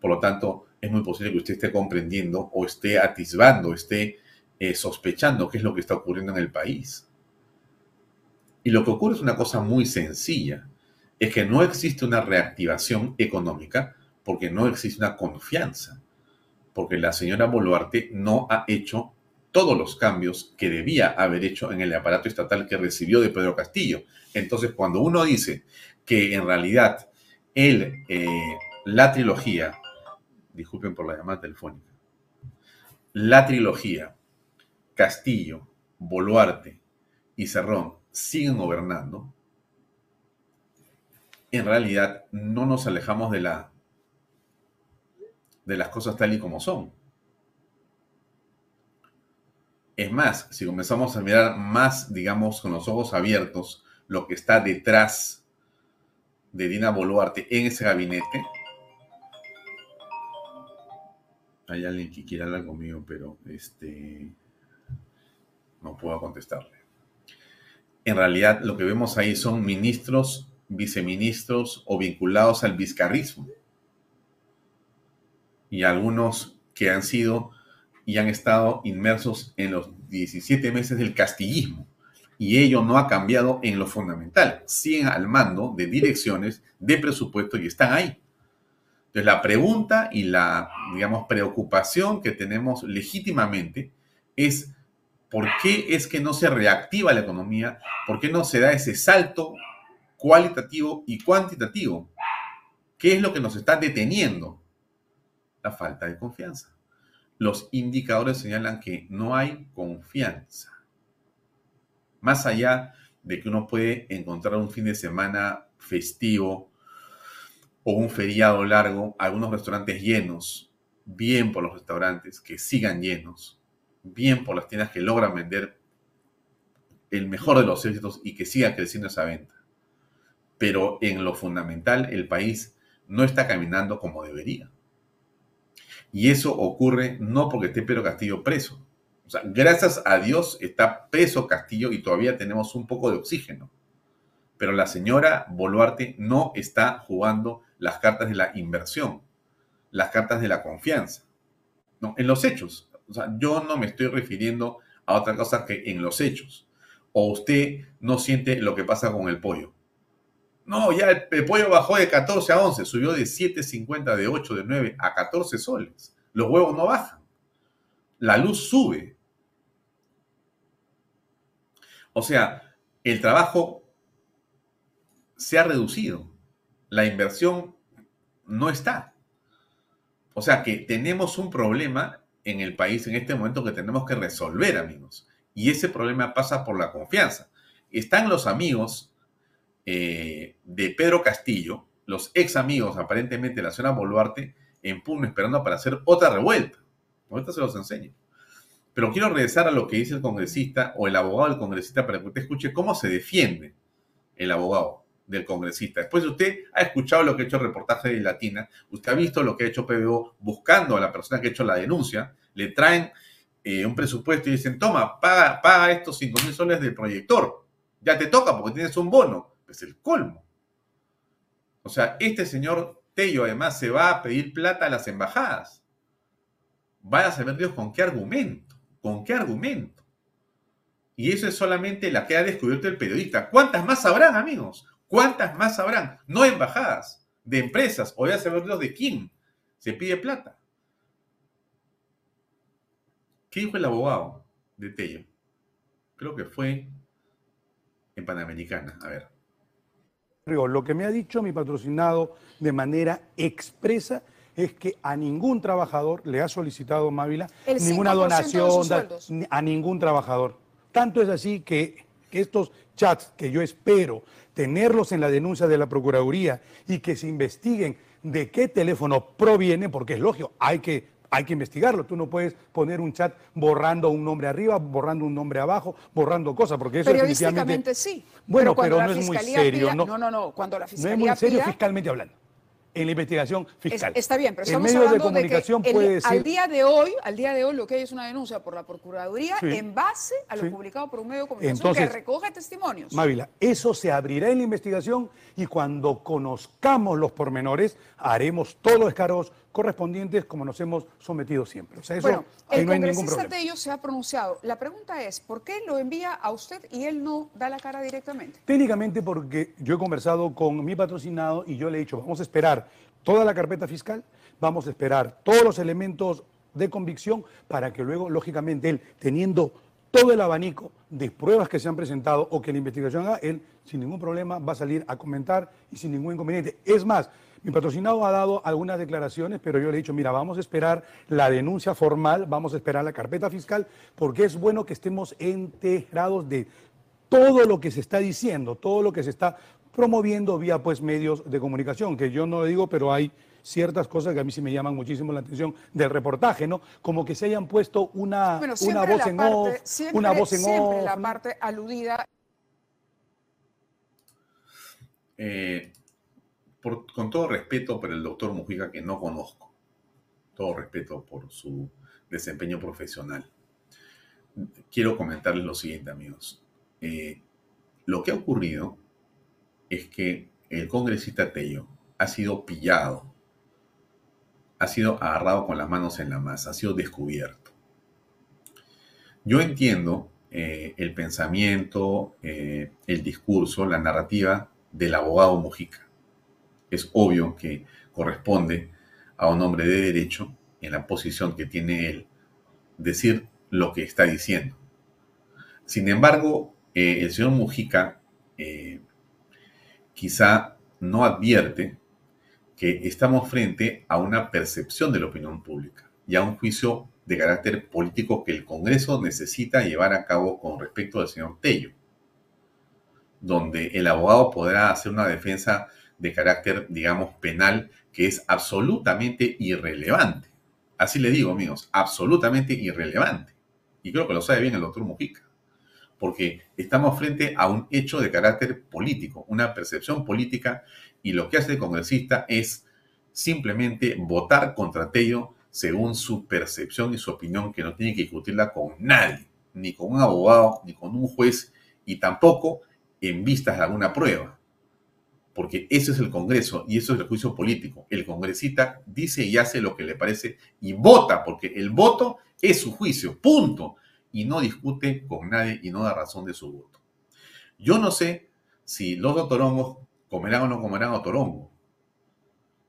Por lo tanto, es muy posible que usted esté comprendiendo o esté atisbando, esté eh, sospechando qué es lo que está ocurriendo en el país. Y lo que ocurre es una cosa muy sencilla, es que no existe una reactivación económica porque no existe una confianza, porque la señora Boluarte no ha hecho todos los cambios que debía haber hecho en el aparato estatal que recibió de Pedro Castillo. Entonces, cuando uno dice que en realidad él, eh, la trilogía, disculpen por la llamada telefónica, la trilogía, Castillo, Boluarte y Cerrón siguen gobernando, en realidad no nos alejamos de, la, de las cosas tal y como son. Es más, si comenzamos a mirar más, digamos, con los ojos abiertos, lo que está detrás de Dina Boluarte en ese gabinete, hay alguien que quiera hablar conmigo, pero este no puedo contestarle. En realidad, lo que vemos ahí son ministros, viceministros o vinculados al vizcarrismo. Y algunos que han sido y han estado inmersos en los 17 meses del castillismo. Y ello no ha cambiado en lo fundamental. Siguen al mando de direcciones, de presupuesto y están ahí. Entonces la pregunta y la, digamos, preocupación que tenemos legítimamente es ¿por qué es que no se reactiva la economía? ¿Por qué no se da ese salto cualitativo y cuantitativo? ¿Qué es lo que nos está deteniendo? La falta de confianza los indicadores señalan que no hay confianza. Más allá de que uno puede encontrar un fin de semana festivo o un feriado largo, algunos restaurantes llenos, bien por los restaurantes que sigan llenos, bien por las tiendas que logran vender el mejor de los éxitos y que siga creciendo esa venta. Pero en lo fundamental, el país no está caminando como debería. Y eso ocurre no porque esté Pedro Castillo preso. O sea, gracias a Dios está preso Castillo y todavía tenemos un poco de oxígeno. Pero la señora Boluarte no está jugando las cartas de la inversión, las cartas de la confianza. No, en los hechos. O sea, yo no me estoy refiriendo a otra cosa que en los hechos. O usted no siente lo que pasa con el pollo. No, ya el, pollo bajó de 14 a 11, subió de 7.50, de 8, de 9 a 14 soles. Los huevos no bajan. La luz sube. O sea, el trabajo se ha reducido. La inversión no está. O sea que tenemos un problema en el país en este momento que tenemos que resolver, amigos. Y ese problema pasa por la confianza. Están los amigos eh, de Pedro Castillo, los ex amigos aparentemente de la zona Boluarte, en Puno esperando para hacer otra revuelta. Ahorita se los enseño. Pero quiero regresar a lo que dice el congresista o el abogado del congresista para que usted escuche cómo se defiende el abogado del congresista. Después usted ha escuchado lo que ha hecho el reportaje de Latina, usted ha visto lo que ha hecho PBO buscando a la persona que ha hecho la denuncia, le traen eh, un presupuesto y dicen, toma, paga, paga estos 5 mil soles del proyector. Ya te toca porque tienes un bono. Es el colmo. O sea, este señor Tello además se va a pedir plata a las embajadas. Vaya a saber Dios con qué argumento, con qué argumento. Y eso es solamente la que ha descubierto el periodista. ¿Cuántas más habrán, amigos? ¿Cuántas más habrán? No embajadas, de empresas, o ya saber Dios de quién se pide plata. ¿Qué dijo el abogado de Tello? Creo que fue en Panamericana. A ver. Lo que me ha dicho mi patrocinado de manera expresa es que a ningún trabajador le ha solicitado Mávila ninguna donación a ningún trabajador. Tanto es así que, que estos chats que yo espero tenerlos en la denuncia de la Procuraduría y que se investiguen de qué teléfono proviene, porque es lógico, hay que, hay que investigarlo. Tú no puedes poner un chat borrando un nombre arriba, borrando un nombre abajo, borrando cosas, porque eso definitivamente... sí. Bueno, pero, no es muy serio. no, no, no, cuando la fiscalía No es muy serio fiscalmente hablando en la investigación fiscal. está bien, pero estamos en de comunicación de puede al día de hoy, al día de hoy lo que hay es una denuncia por la procuraduría en base a lo publicado por un medio de comunicación que recoge testimonios. Mávila, eso se abrirá en la investigación y cuando conozcamos los pormenores haremos todos los descargos correspondientes como nos hemos sometido siempre. O sea, eso bueno, el no hay ningún problema. de ellos se ha pronunciado. La pregunta es, ¿por qué lo envía a usted y él no da la cara directamente? Técnicamente porque yo he conversado con mi patrocinado y yo le he dicho, vamos a esperar toda la carpeta fiscal, vamos a esperar todos los elementos de convicción para que luego, lógicamente, él, teniendo todo el abanico de pruebas que se han presentado o que la investigación haga, él sin ningún problema va a salir a comentar y sin ningún inconveniente. Es más, mi patrocinado ha dado algunas declaraciones, pero yo le he dicho, mira, vamos a esperar la denuncia formal, vamos a esperar la carpeta fiscal, porque es bueno que estemos enterados de todo lo que se está diciendo, todo lo que se está promoviendo vía pues medios de comunicación, que yo no lo digo, pero hay ciertas cosas que a mí sí me llaman muchísimo la atención del reportaje, ¿no? Como que se hayan puesto una, una voz en off, una voz en siempre la parte aludida. Eh, con todo respeto por el doctor Mujica, que no conozco, todo respeto por su desempeño profesional, quiero comentarles lo siguiente, amigos. Eh, lo que ha ocurrido es que el congresista Tello ha sido pillado, ha sido agarrado con las manos en la masa, ha sido descubierto. Yo entiendo eh, el pensamiento, eh, el discurso, la narrativa del abogado Mujica es obvio que corresponde a un hombre de derecho, en la posición que tiene él, decir lo que está diciendo. Sin embargo, eh, el señor Mujica eh, quizá no advierte que estamos frente a una percepción de la opinión pública y a un juicio de carácter político que el Congreso necesita llevar a cabo con respecto al señor Tello, donde el abogado podrá hacer una defensa de carácter, digamos, penal que es absolutamente irrelevante. Así le digo, amigos, absolutamente irrelevante. Y creo que lo sabe bien el doctor Mujica. Porque estamos frente a un hecho de carácter político, una percepción política, y lo que hace el congresista es simplemente votar contra Tello según su percepción y su opinión, que no tiene que discutirla con nadie, ni con un abogado, ni con un juez, y tampoco en vistas de alguna prueba porque ese es el Congreso y eso es el juicio político. El congresista dice y hace lo que le parece y vota, porque el voto es su juicio, punto. Y no discute con nadie y no da razón de su voto. Yo no sé si los otorongos comerán o no comerán otorongo,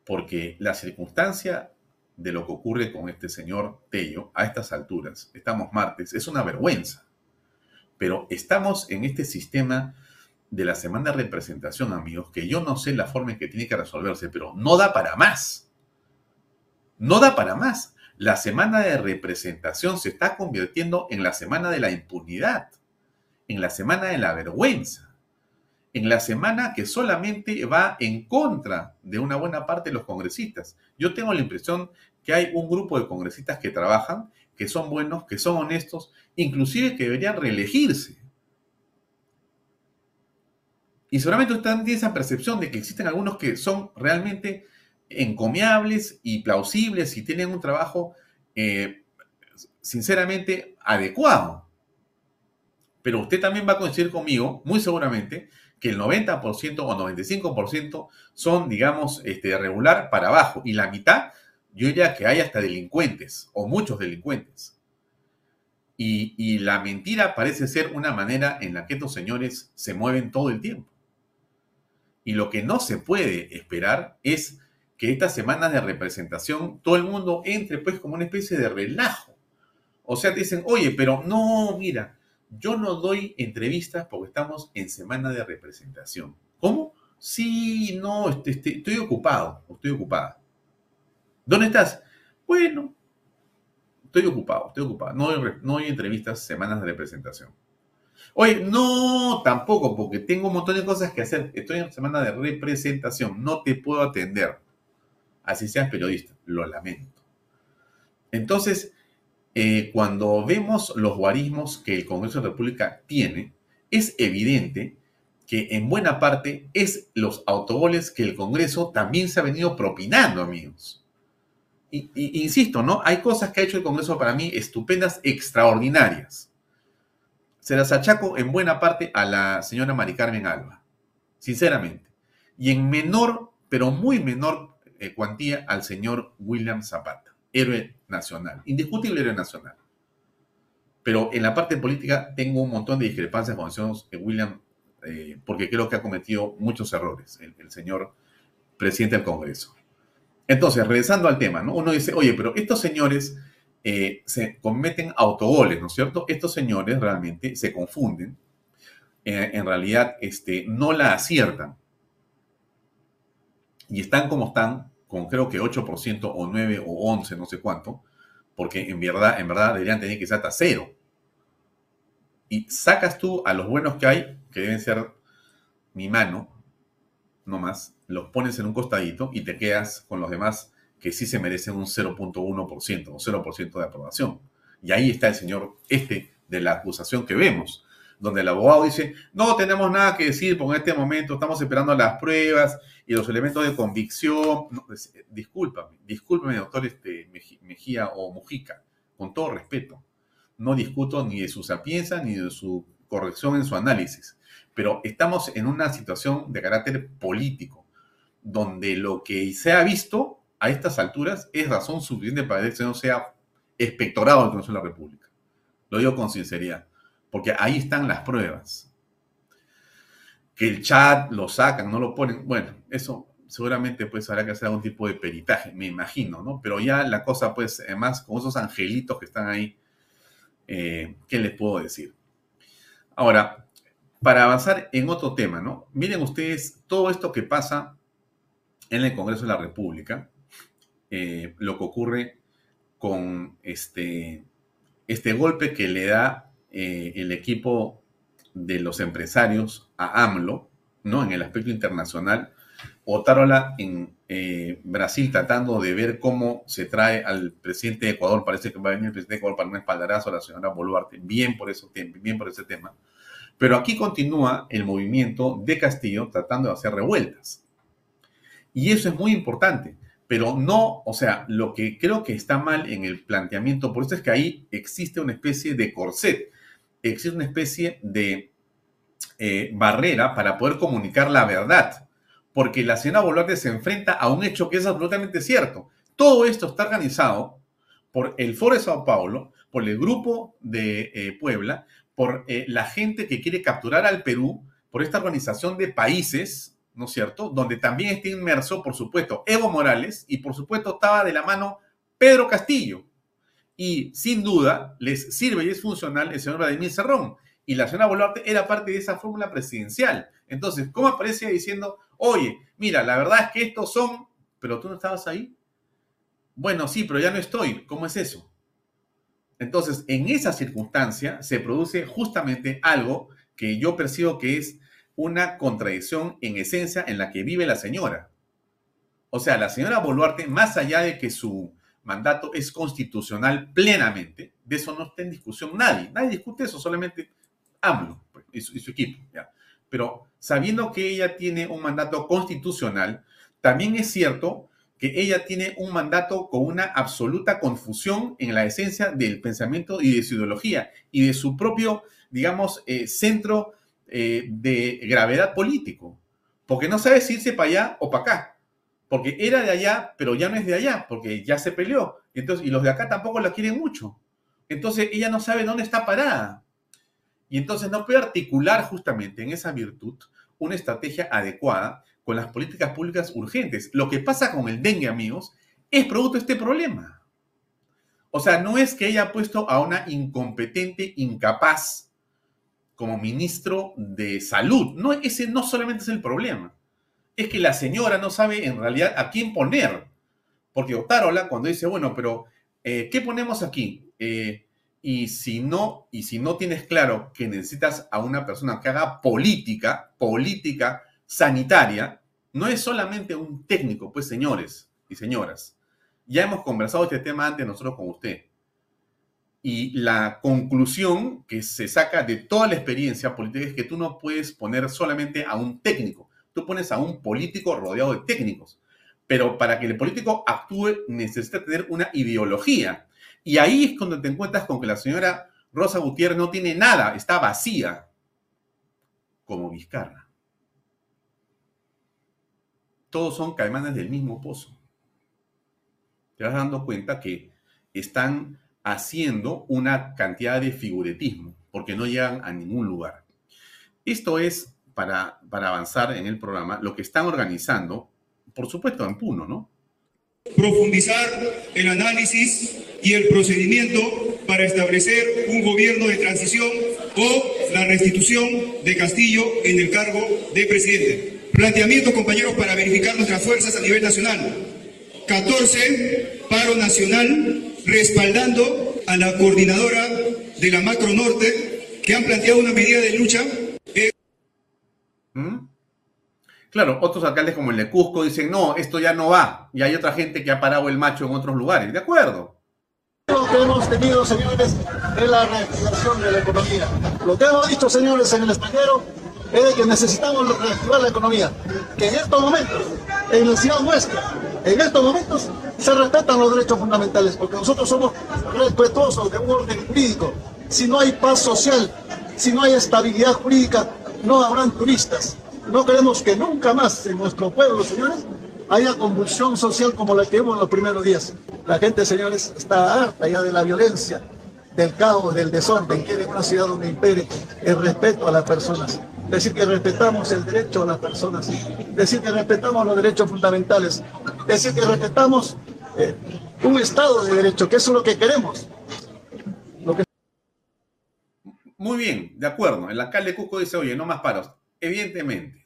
porque la circunstancia de lo que ocurre con este señor Tello a estas alturas, estamos martes, es una vergüenza. Pero estamos en este sistema de la semana de representación, amigos, que yo no sé la forma en que tiene que resolverse, pero no da para más. No da para más. La semana de representación se está convirtiendo en la semana de la impunidad, en la semana de la vergüenza, en la semana que solamente va en contra de una buena parte de los congresistas. Yo tengo la impresión que hay un grupo de congresistas que trabajan, que son buenos, que son honestos, inclusive que deberían reelegirse. Y seguramente usted tiene esa percepción de que existen algunos que son realmente encomiables y plausibles y tienen un trabajo eh, sinceramente adecuado. Pero usted también va a coincidir conmigo, muy seguramente, que el 90% o 95% son, digamos, este, regular para abajo. Y la mitad, yo diría que hay hasta delincuentes o muchos delincuentes. Y, y la mentira parece ser una manera en la que estos señores se mueven todo el tiempo. Y lo que no se puede esperar es que estas semanas de representación todo el mundo entre pues como una especie de relajo. O sea, te dicen, oye, pero no, mira, yo no doy entrevistas porque estamos en semana de representación. ¿Cómo? Sí, no, este, este, estoy ocupado, estoy ocupada. ¿Dónde estás? Bueno, estoy ocupado, estoy ocupado. No no hay entrevistas, semanas de representación. Oye, no, tampoco, porque tengo un montón de cosas que hacer. Estoy en semana de representación, no te puedo atender así seas periodista. Lo lamento. Entonces, eh, cuando vemos los guarismos que el Congreso de la República tiene, es evidente que en buena parte es los autogoles que el Congreso también se ha venido propinando, amigos. Y, insisto, ¿no? Hay cosas que ha hecho el Congreso para mí estupendas, extraordinarias. Se las achaco en buena parte a la señora Mari Carmen Alba, sinceramente. Y en menor, pero muy menor eh, cuantía al señor William Zapata, héroe nacional, indiscutible héroe nacional. Pero en la parte política tengo un montón de discrepancias con el señor William, eh, porque creo que ha cometido muchos errores el, señor presidente del Congreso. Entonces, regresando al tema, ¿no? Uno dice, oye, pero estos señores se cometen autogoles, ¿no es cierto? Estos señores realmente se confunden, en realidad este, no la aciertan y están como están, con creo que 8% o 9 o 11, no sé cuánto, porque en verdad, en verdad deberían tener que ser hasta cero. Y sacas tú a los buenos que hay, que deben ser mi mano, no más, los pones en un costadito y te quedas con los demás que sí se merecen un 0.1% o 0% de aprobación. Y ahí está el señor este de la acusación que vemos donde el abogado dice, no tenemos nada que decir en este momento estamos esperando las pruebas y los elementos de convicción. No, eh, discúlpame, discúlpame, doctor este, Mejía o Mujica, con todo respeto. No discuto ni de su sapienza ni de su corrección en su análisis, pero estamos en una situación de carácter político, donde lo que se ha visto a estas alturas es razón suficiente para que no sea espectorado del Consejo de la República. Lo digo con sinceridad porque ahí están las pruebas. Que el chat lo sacan, no lo ponen, bueno, eso seguramente pues habrá que hacer algún tipo de peritaje, me imagino, ¿no? Pero ya la cosa pues, además, con esos angelitos que están ahí, eh, ¿qué les puedo decir? Ahora, para avanzar en otro tema, ¿no? Miren ustedes todo esto que pasa en el Congreso de la República, eh, lo que ocurre con este, este golpe que le da eh, el equipo de los empresarios a AMLO, ¿no? En el aspecto internacional. Otárola en eh, Brasil tratando de ver cómo se trae al presidente de Ecuador. Parece que va a venir el presidente de Ecuador para un espaldarazo a la señora Boluarte. Bien por, eso, bien por ese tema. Pero aquí continúa el movimiento de Castillo tratando de hacer revueltas. Y eso es muy importante. Pero no, o sea, lo que creo que está mal en el planteamiento, por eso es que ahí existe una especie de corset existe una especie de eh, barrera para poder comunicar la verdad, porque la señora Boluarte se enfrenta a un hecho que es absolutamente cierto. Todo esto está organizado por el Foro de Sao Paulo, por el Grupo de eh, Puebla, por eh, la gente que quiere capturar al Perú, por esta organización de países, ¿no es cierto? Donde también está inmerso, por supuesto, Evo Morales y por supuesto estaba de la mano Pedro Castillo, y sin duda les sirve y es funcional el señor Vladimir Cerrón. Y la señora Boluarte era parte de esa fórmula presidencial. Entonces, ¿cómo aparece diciendo, oye, mira, la verdad es que estos son, pero tú no estabas ahí? Bueno, sí, pero ya no estoy. ¿Cómo es eso? Entonces, en esa circunstancia se produce justamente algo que yo percibo que es una contradicción en esencia en la que vive la señora. O sea, la señora Boluarte, más allá de que su mandato es constitucional plenamente, de eso no está en discusión nadie. Nadie discute eso, solamente AMLO pues, y, su, equipo. Pero sabiendo que ella tiene un mandato constitucional, también es cierto que ella tiene un mandato con una absoluta confusión en la esencia del pensamiento y de su ideología y de su propio, digamos, eh, centro eh, de gravedad político. Porque no sabe si irse para allá o para acá. Porque era de allá, pero ya no es de allá, porque ya se peleó. Entonces, y los de acá tampoco la quieren mucho. Entonces ella no sabe dónde está parada. Y entonces no puede articular justamente en esa virtud una estrategia adecuada con las políticas públicas urgentes. Lo que pasa con el dengue, amigos, es producto de este problema. O sea, no es que ella ha puesto a una incompetente, incapaz como ministro de salud. No, ese no solamente es el problema. Es que la señora no sabe en realidad a quién poner. Porque Otárola, cuando dice, bueno, pero eh, ¿qué ponemos aquí? Eh, y si no, y si no tienes claro que necesitas a una persona que haga política, política sanitaria, no es solamente un técnico, pues señores y señoras. Ya hemos conversado este tema antes nosotros con usted. Y la conclusión que se saca de toda la experiencia política es que tú no puedes poner solamente a un técnico, tú pones a un político rodeado de técnicos. Pero para que el político actúe necesita tener una ideología, y ahí es cuando te encuentras con que la señora Rosa Gutiérrez no tiene nada, está vacía, como Vizcarra. Todos son caimanes del mismo pozo. Te vas dando cuenta que están haciendo una cantidad de figuretismo, porque no llegan a ningún lugar. Esto es, para, para avanzar en el programa, lo que están organizando, por supuesto, en Puno, ¿no? profundizar el análisis y el procedimiento para establecer un gobierno de transición o la restitución de Castillo en el cargo de presidente. Planteamiento, compañeros, para verificar nuestras fuerzas a nivel nacional. 14, paro nacional, respaldando a la coordinadora de la Macro Norte, que han planteado una medida de lucha. ¿Mm? Claro, otros alcaldes como el de Cusco dicen, no, esto ya no va. Y hay otra gente que ha parado el macho en otros lugares. ¿De acuerdo? Lo que hemos tenido, señores, es la reactivación de la economía. Lo que hemos dicho, señores, en el extranjero es que necesitamos reactivar la economía. Que en estos momentos, en la ciudad nuestra, en estos momentos, se respetan los derechos fundamentales, porque nosotros somos respetuosos de un orden jurídico. Si no hay paz social, si no hay estabilidad jurídica, no habrán turistas. No queremos que nunca más en nuestro pueblo, señores, haya convulsión social como la que vimos en los primeros días. La gente, señores, está harta ya de la violencia, del caos, del desorden. Quiere una ciudad donde impere el respeto a las personas. Decir que respetamos el derecho a las personas. Decir que respetamos los derechos fundamentales. Decir que respetamos eh, un Estado de Derecho, que eso es lo que queremos. Muy bien, de acuerdo. El alcalde Cusco dice, oye, no más paros. Evidentemente,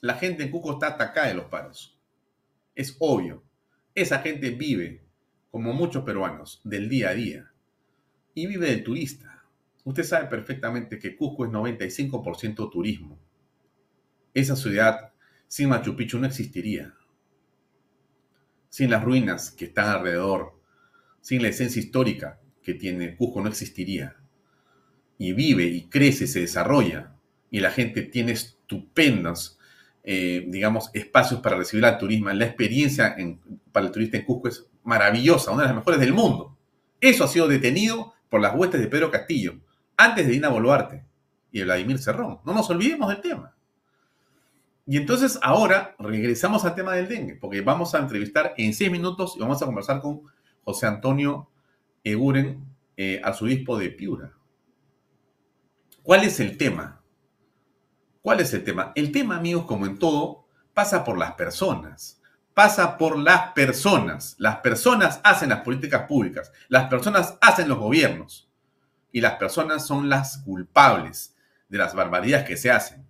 la gente en Cuco está atacada de los paros. Es obvio. Esa gente vive, como muchos peruanos, del día a día. Y vive del turista. Usted sabe perfectamente que Cusco es 95% turismo. Esa ciudad sin Machu Picchu no existiría. Sin las ruinas que están alrededor, sin la esencia histórica que tiene Cusco no existiría. Y vive y crece, se desarrolla y la gente tiene estupendos, eh, digamos, espacios para recibir al turismo. La experiencia para el turista en Cusco es maravillosa, una de las mejores del mundo. Eso ha sido detenido por las huestes de Pedro Castillo, antes de Dina Boluarte y de Vladimir Cerrón. No nos olvidemos del tema. Y entonces ahora regresamos al tema del dengue, porque vamos a entrevistar en seis minutos y vamos a conversar con José Antonio Eguren, eh, arzobispo de Piura. ¿Cuál es el tema? ¿Cuál es el tema? El tema, amigos, como en todo, pasa por las personas. Pasa por las personas. Las personas hacen las políticas públicas. Las personas hacen los gobiernos. Y las personas son las culpables de las barbaridades que se hacen.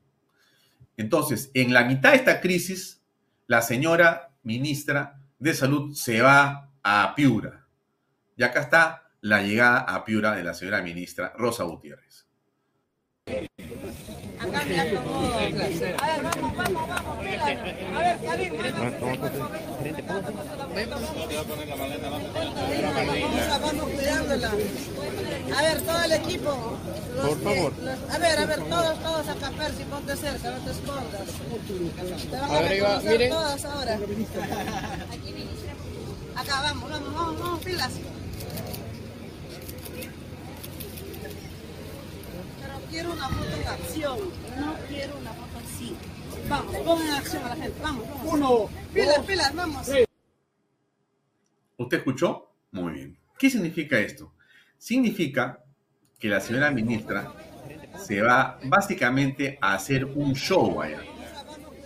Entonces, en la mitad de esta crisis, la señora ministra de Salud se va a Piura. Y acá está la llegada a Piura de la señora ministra Rosa Gutiérrez. Acá me acomodo. A ver, vamos, vamos, vamos. A ver, Karim. Vamos cuidándola. A ver, todo el equipo. Por favor. A ver, a ver, todos, todos acá, Percy, ponte cerca, no te escondas. Te van a, miren. todas ahora. Acá, vamos, vamos, vamos, vamos, pilas. Quiero una foto en acción, no quiero una foto así. Vamos, pongan en acción a la gente, vamos, vamos. Uno, pilas, pilas, vamos. ¿Usted escuchó? Muy bien. ¿Qué significa esto? Significa que la señora ministra se va básicamente a hacer un show allá.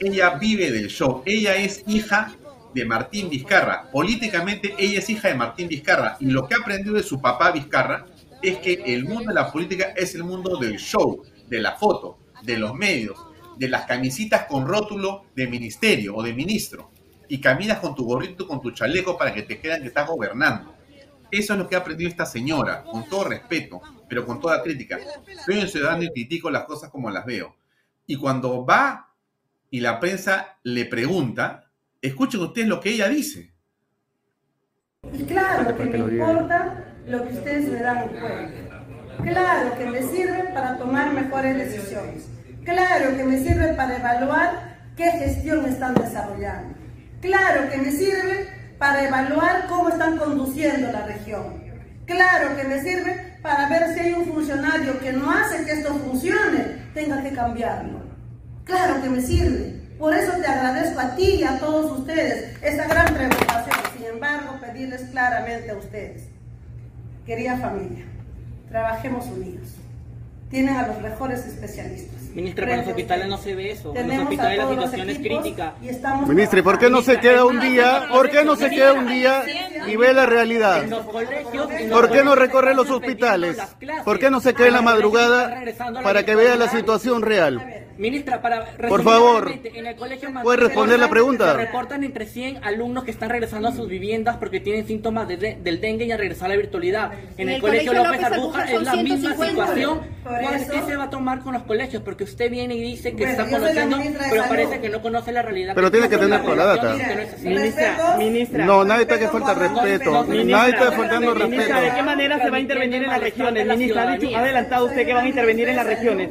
Ella vive del show. Ella es hija de Martín Vizcarra. Políticamente ella es hija de Martín Vizcarra. Y lo que ha aprendido de su papá Vizcarra es que el mundo de la política es el mundo del show, de la foto, de los medios, de las camisitas con rótulo de ministerio o de ministro. Y caminas con tu gorrito, con tu chaleco para que te crean que estás gobernando. Eso es lo que ha aprendido esta señora, con todo respeto, pero con toda crítica. Soy un ciudadano y critico las cosas como las veo. Y cuando va y la prensa le pregunta, escuchen ustedes lo que ella dice. Y claro que me importa lo que ustedes me dan cuenta. Claro que me sirve para tomar mejores decisiones. Claro que me sirve para evaluar qué gestión están desarrollando. Claro que me sirve para evaluar cómo están conduciendo la región. Claro que me sirve para ver si hay un funcionario que no hace que esto funcione, tenga que cambiarlo. Claro que me sirve. Por eso te agradezco a ti y a todos ustedes esa gran preocupación. Sin embargo, pedirles claramente a ustedes Querida familia, trabajemos unidos. Tienen a los mejores especialistas. Ministra, en los hospitales no se ve eso. En los hospitales la situación es crítica. Ministra, ¿por qué no se queda un día? ¿Por qué no se queda un día y ve la realidad? ¿Por qué no recorre los hospitales? ¿Por qué no se queda en la madrugada para que vea la situación real? Ministra, para Por favor, en el colegio ¿puede responder la pregunta? Se reportan entre 100 alumnos que están regresando a sus viviendas porque tienen síntomas del dengue y a regresar a la virtualidad. En, el, colegio, López Arbuja es la misma situación. ¿Qué se va a tomar con los colegios? Porque usted viene y dice que está conociendo, pero parece que no conoce la realidad. Pero tiene que tener toda la data. Ministra, ministra. No, nadie está que falta respeto. Nadie está faltando respeto. ¿De qué manera se va a intervenir en las regiones? Ministra, ha adelantado usted que van a intervenir en las regiones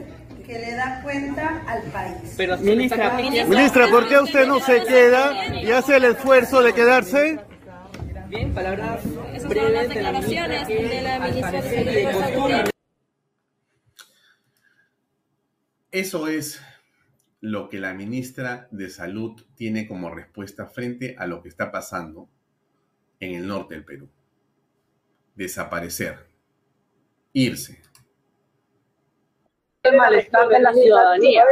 que le da cuenta al país. Pero, ministra, ministra, ¿por qué usted no se queda y hace el esfuerzo de quedarse? Bien, palabras breves de la ministra de la ministra Eso es lo que la ministra de Salud tiene como respuesta frente a lo que está pasando en el norte del Perú. Desaparecer, irse, el malestar de la ciudadanía.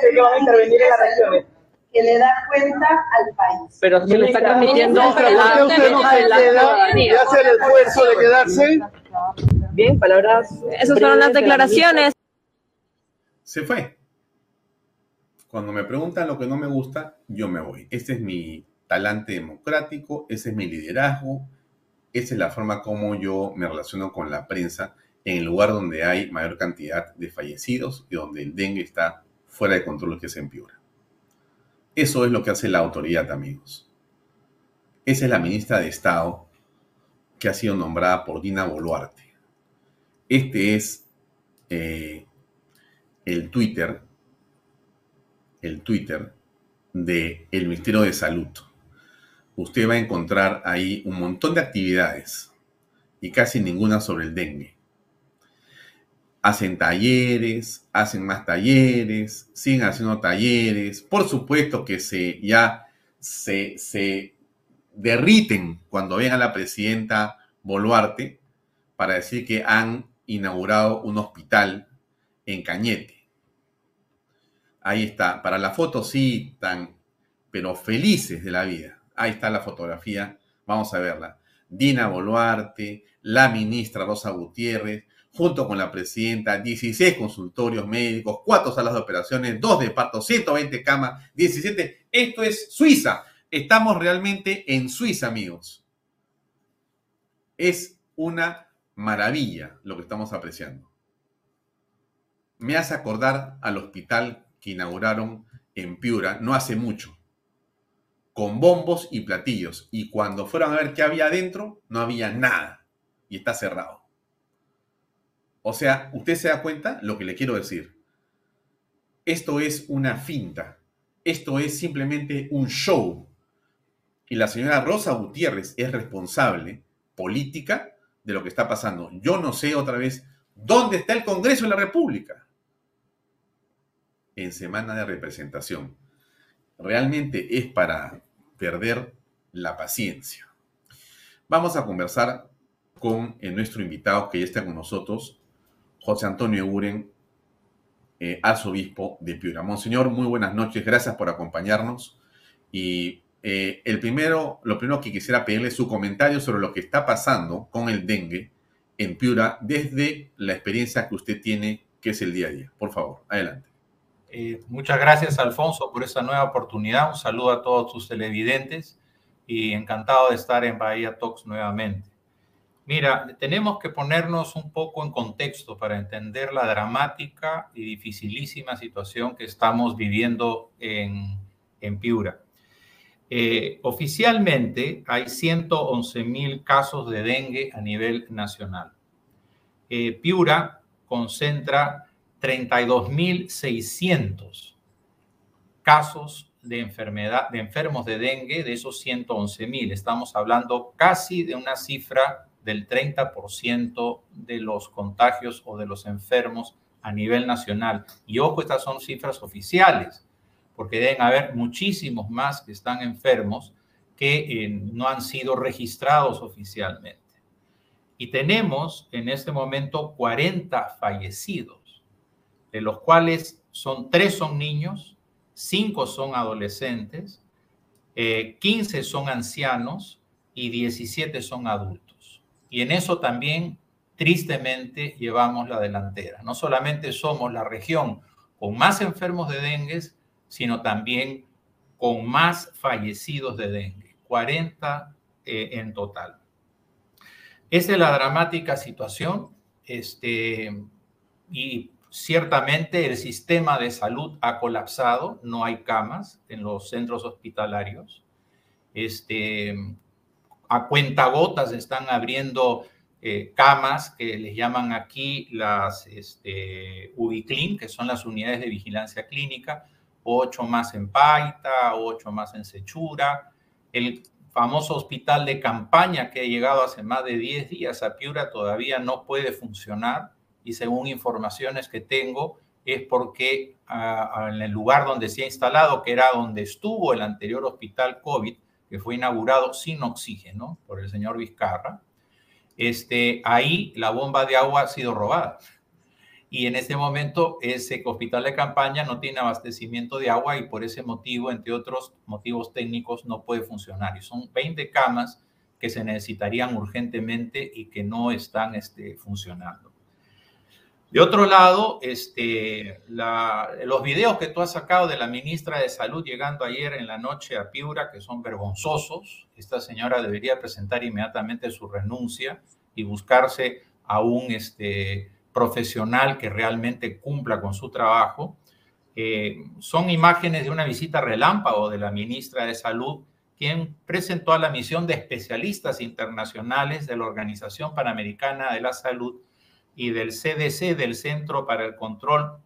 que van a intervenir en las regiones que le da cuenta al país. Pero se le está transmitiendo ¿Por qué usted se queda y hace el esfuerzo de quedarse? Bien, palabras. Esas fueron las declaraciones. Se fue. Cuando me preguntan lo que no me gusta, yo me voy. Este es mi talante democrático, ese es mi liderazgo, esa es la forma como yo me relaciono con la prensa en el lugar donde hay mayor cantidad de fallecidos y donde el dengue está fuera de control que se empeora. Eso es lo que hace la autoridad, amigos. Esa es la ministra de Estado que ha sido nombrada por Dina Boluarte. Este es eh, el Twitter, el Twitter del Ministerio de Salud. Usted va a encontrar ahí un montón de actividades y casi ninguna sobre el dengue hacen talleres, hacen más talleres, siguen haciendo talleres. Por supuesto que se, ya se, se derriten cuando ven a la presidenta Boluarte para decir que han inaugurado un hospital en Cañete. Ahí está. Para la foto sí, tan, pero felices de la vida. Ahí está la fotografía. Vamos a verla. Dina Boluarte, la ministra Rosa Gutiérrez, junto con la presidenta, 16 consultorios médicos, 4 salas de operaciones, 2 de parto, 120 camas, 17. Esto es Suiza. Estamos realmente en Suiza, amigos. Es una maravilla lo que estamos apreciando. Me hace acordar al hospital que inauguraron en Piura no hace mucho, con bombos y platillos. Y cuando fueron a ver qué había adentro, no había nada. Y está cerrado. O sea, usted se da cuenta lo que le quiero decir. Esto es una finta. Esto es simplemente un show. Y la señora Rosa Gutiérrez es responsable política de lo que está pasando. Yo no sé otra vez dónde está el Congreso de la República en semana de representación. Realmente es para perder la paciencia. Vamos a conversar con eh, nuestro invitado que ya está con nosotros, José Antonio Uren, eh, arzobispo de Piura. Monseñor, muy buenas noches, gracias por acompañarnos. Y eh, el primero, lo primero que quisiera pedirle es su comentario sobre lo que está pasando con el dengue en Piura desde la experiencia que usted tiene, que es el día a día. Por favor, adelante. Eh, muchas gracias, Alfonso, por esta nueva oportunidad. Un saludo a todos tus televidentes y encantado de estar en Bahía Talks nuevamente. Mira, tenemos que ponernos un poco en contexto para entender la dramática y dificilísima situación que estamos viviendo en, en Piura. Eh, oficialmente hay 111 mil casos de dengue a nivel nacional. Eh, Piura concentra 32.600 casos de enfermedad, de enfermos de dengue de esos 111.000. Estamos hablando casi de una cifra del 30% de los contagios o de los enfermos a nivel nacional. Y ojo, estas son cifras oficiales porque deben haber muchísimos más que están enfermos que eh, no han sido registrados oficialmente. Y tenemos en este momento 40 fallecidos, de los cuales son tres son niños, cinco son adolescentes, 15 eh, son ancianos y 17 son adultos. Y en eso también, tristemente, llevamos la delantera. No solamente somos la región con más enfermos de dengue, sino también con más fallecidos de dengue, 40 eh, en total. Esa es la dramática situación este, y ciertamente el sistema de salud ha colapsado, no hay camas en los centros hospitalarios. Este, a cuentagotas están abriendo eh, camas que les llaman aquí las este, UBICLIN, que son las unidades de vigilancia clínica, ocho más en Paita, ocho más en Sechura, el famoso hospital de campaña que ha llegado hace más de 10 días a Piura todavía no puede funcionar y según informaciones que tengo es porque en el lugar donde se ha instalado, que era donde estuvo el anterior hospital COVID, que fue inaugurado sin oxígeno por el señor Vizcarra, este, ahí la bomba de agua ha sido robada y en este momento ese hospital de campaña no tiene abastecimiento de agua y por ese motivo, entre otros motivos técnicos, no puede funcionar. Y son 20 camas que se necesitarían urgentemente y que no están este, funcionando. De otro lado, este, los videos que tú has sacado de la ministra de Salud llegando ayer en la noche a Piura, que son vergonzosos, esta señora debería presentar inmediatamente su renuncia y buscarse a un este, profesional que realmente cumpla con su trabajo. Eh, son imágenes de una visita relámpago de la ministra de Salud, quien presentó a la misión de especialistas internacionales de la Organización Panamericana de la Salud y del CDC, del Centro para el Control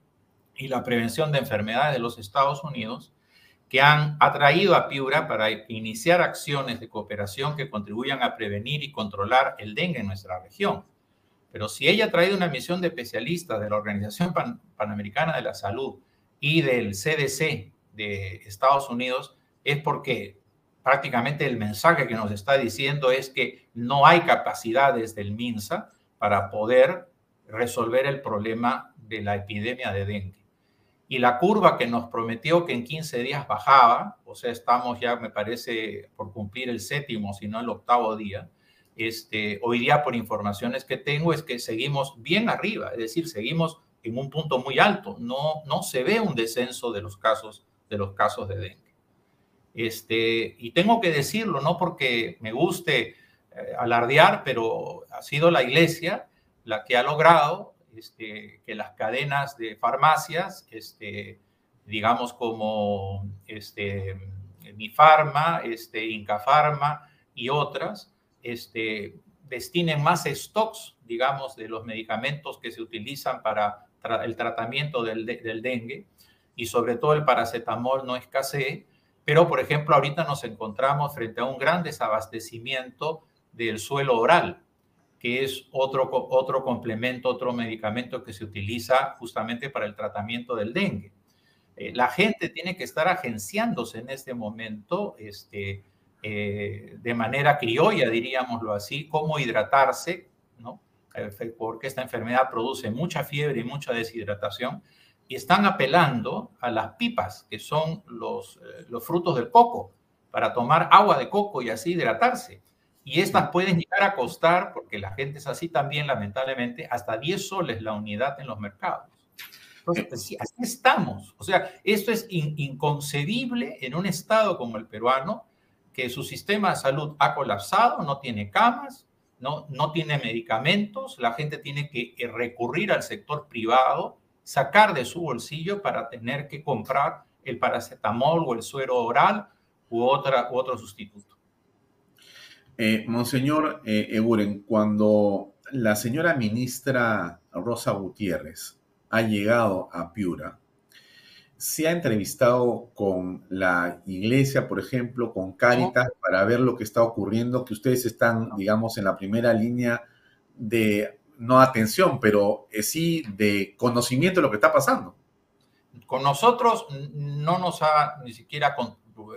y la Prevención de Enfermedades de los Estados Unidos, que han atraído a Piura para iniciar acciones de cooperación que contribuyan a prevenir y controlar el dengue en nuestra región. Pero si ella ha traído una misión de especialistas de la Organización Panamericana de la Salud y del CDC de Estados Unidos, es porque prácticamente el mensaje que nos está diciendo es que no hay capacidades del MINSA para poder resolver el problema de la epidemia de dengue. Y la curva que nos prometió que en 15 días bajaba, o sea, estamos ya, me parece, por cumplir el séptimo, si no el octavo día, este, hoy día por informaciones que tengo es que seguimos bien arriba, es decir, seguimos en un punto muy alto, no, no se ve un descenso de los casos de, los casos de dengue. Este, y tengo que decirlo, no porque me guste eh, alardear, pero ha sido la iglesia la que ha logrado este, que las cadenas de farmacias, este, digamos como este, Mifarma, este, y otras, este, destinen más stocks, digamos, de los medicamentos que se utilizan para el tratamiento del, del dengue y sobre todo el paracetamol no escasee, pero por ejemplo ahorita nos encontramos frente a un gran desabastecimiento del suelo oral, que es otro, otro complemento, otro medicamento que se utiliza justamente para el tratamiento del dengue. Eh, la gente tiene que estar agenciándose en este momento este, eh, de manera criolla, diríamoslo así, cómo hidratarse, ¿no? Eh, porque esta enfermedad produce mucha fiebre y mucha deshidratación, y están apelando a las pipas, que son los, los frutos del coco, para tomar agua de coco y así hidratarse. Y estas pueden llegar a costar, porque la gente es así también, lamentablemente, hasta 10 soles la unidad en los mercados. Entonces, pues así estamos. O sea, esto es inconcebible en un estado como el peruano, que su sistema de salud ha colapsado, no tiene camas, no, no tiene medicamentos, la gente tiene que recurrir al sector privado, sacar de su bolsillo para tener que comprar el paracetamol o el suero oral u, otra, u otro sustituto. Eh, Monseñor eh, Eguren, cuando la señora ministra Rosa Gutiérrez ha llegado a Piura, se ha entrevistado con la iglesia, por ejemplo, con Cáritas, para ver lo que está ocurriendo, que ustedes están, digamos, en la primera línea de, no atención, pero eh, sí de conocimiento de lo que está pasando. Con nosotros no nos ha ni siquiera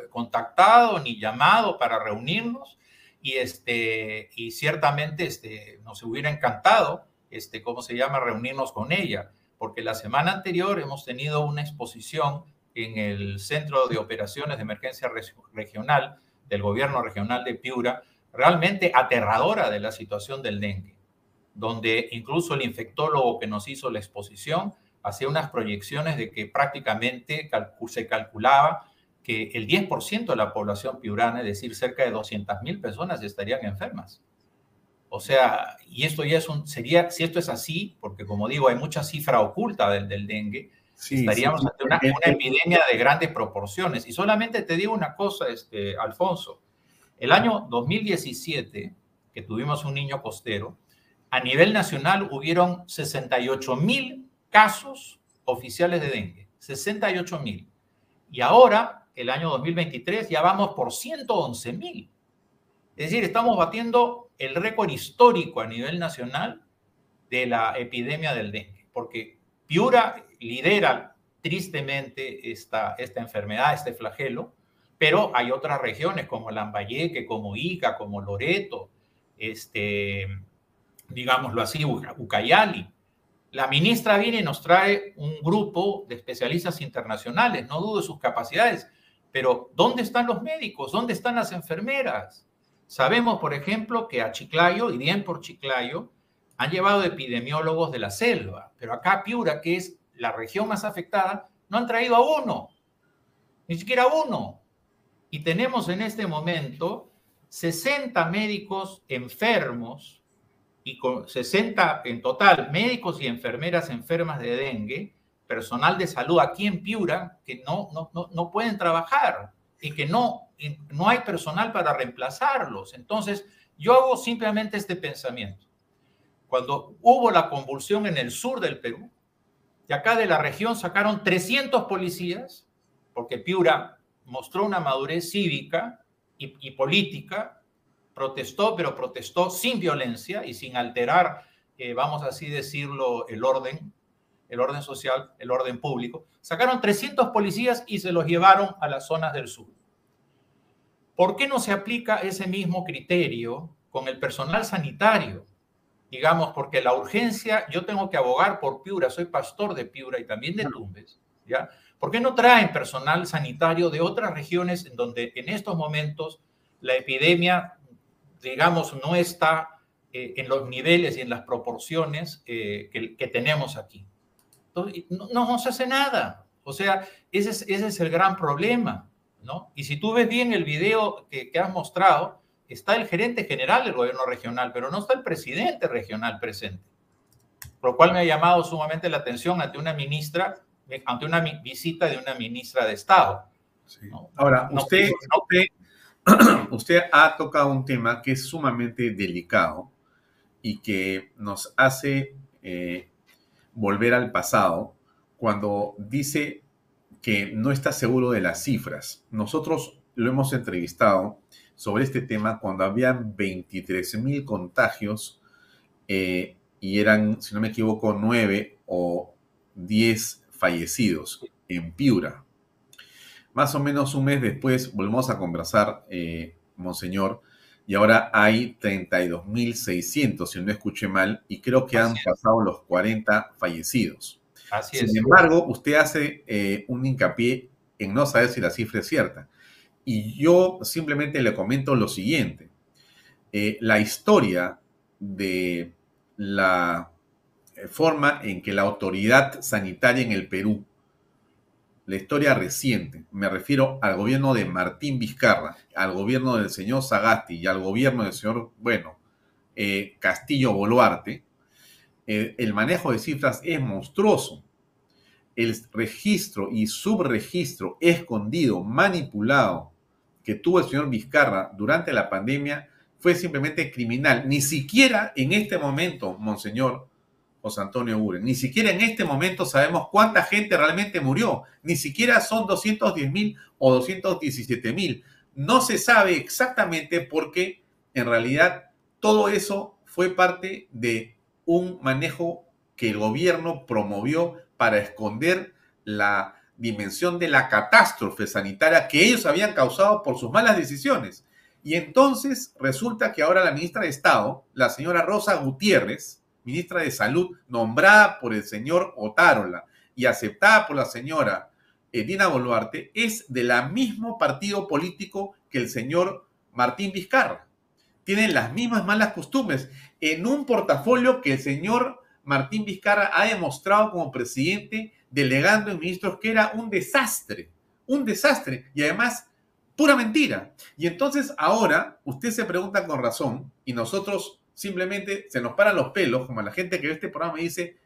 contactado ni llamado para reunirnos y, este, y ciertamente este, nos hubiera encantado, este, ¿cómo se llama?, reunirnos con ella, porque la semana anterior hemos tenido una exposición en el Centro de Operaciones de Emergencia Regional del Gobierno Regional de Piura, realmente aterradora de la situación del dengue, donde incluso el infectólogo que nos hizo la exposición hacía unas proyecciones de que prácticamente se calculaba que el 10% de la población piurana, es decir, cerca de 200.000 personas estarían enfermas. O sea, y esto ya es un, sería, si esto es así, porque como digo, hay mucha cifra oculta del, del dengue, estaríamos ante una, epidemia de grandes proporciones. Y solamente te digo una cosa, este, Alfonso, el año 2017, que tuvimos un niño costero, a nivel nacional hubieron 68 mil casos oficiales de dengue, 68 mil. Y ahora el año 2023 ya vamos por 111 mil. Es decir, estamos batiendo el récord histórico a nivel nacional de la epidemia del dengue, porque Piura lidera tristemente esta, esta enfermedad, este flagelo, pero hay otras regiones como Lambayeque, como Ica, como Loreto, este, digámoslo así, Ucayali, la ministra viene y nos trae un grupo de especialistas internacionales, no dudo de sus capacidades, pero ¿dónde están los médicos? ¿Dónde están las enfermeras? Sabemos, por ejemplo, que a Chiclayo, y bien por Chiclayo, han llevado epidemiólogos de la selva, pero acá Piura, que es la región más afectada, no han traído a uno, ni siquiera a uno. Y tenemos en este momento 60 médicos enfermos y con 60 en total médicos y enfermeras enfermas de dengue personal de salud aquí en Piura que no, no, no, pueden trabajar y que no, no hay personal para reemplazarlos. Entonces, yo hago simplemente este pensamiento. Cuando hubo la convulsión en el sur del Perú, de acá de la región sacaron 300 policías, porque Piura mostró una madurez cívica y, y política, protestó, pero protestó sin violencia y sin alterar, eh, vamos así decirlo, el orden el orden social, el orden público, sacaron 300 policías y se los llevaron a las zonas del sur. ¿Por qué no se aplica ese mismo criterio con el personal sanitario? Digamos, porque la urgencia, yo tengo que abogar por Piura, soy pastor de Piura y también de Tumbes, ¿ya? ¿Por qué no traen personal sanitario de otras regiones en donde en estos momentos la epidemia, digamos, no está eh, en los niveles y en las proporciones eh, que tenemos aquí? No, no, se hace nada. O sea, ese es, ese es el gran problema. ¿no? Y si tú ves bien el video que, que has mostrado, está el gerente general del gobierno regional, pero no está el presidente regional presente. Por lo cual me ha llamado sumamente la atención ante una ministra, ante una visita de una ministra de Estado. Ahora, usted, usted, ha tocado un tema que es sumamente delicado y que nos hace eh, volver al pasado cuando dice que no está seguro de las cifras. Nosotros lo hemos entrevistado sobre este tema cuando habían 23 mil contagios eh, y eran, si no me equivoco, 9 o 10 fallecidos en Piura. Más o menos un mes después volvemos a conversar, eh, Monseñor, y ahora hay 32.600, si no escuché mal, y creo que han pasado los 40 fallecidos. Así Sin embargo, usted hace eh, un hincapié en no saber si la cifra es cierta. Y yo simplemente le comento lo siguiente. Eh, la historia de la eh, forma en que la autoridad sanitaria en el Perú, la historia reciente, me refiero al gobierno de Martín Vizcarra, al gobierno del señor Sagasti y al gobierno del señor, bueno, eh, Castillo Boluarte, el manejo de cifras es monstruoso. El registro y subregistro escondido, manipulado, que tuvo el señor Vizcarra durante la pandemia fue simplemente criminal. Ni siquiera en este momento, Monseñor Antonio Uren, ni siquiera en este momento sabemos cuánta gente realmente murió. Ni siquiera son 210 mil o 217 mil. No se sabe exactamente porque en realidad todo eso fue parte de un manejo que el gobierno promovió para esconder la dimensión de la catástrofe sanitaria que ellos habían causado por sus malas decisiones. Y entonces resulta que ahora la ministra de Estado, la señora Rosa Gutiérrez, ministra de Salud, nombrada por el señor Otárola y aceptada por la señora Edina Boluarte, es de la mismo partido político que el señor Martín Vizcarra. Tienen las mismas malas costumbres en un portafolio que el señor Martín Vizcarra ha demostrado como presidente delegando en ministros que era un desastre, un desastre y además pura mentira. Y entonces ahora usted se pregunta con razón y nosotros simplemente se nos paran los pelos, como la gente que ve este programa y dice,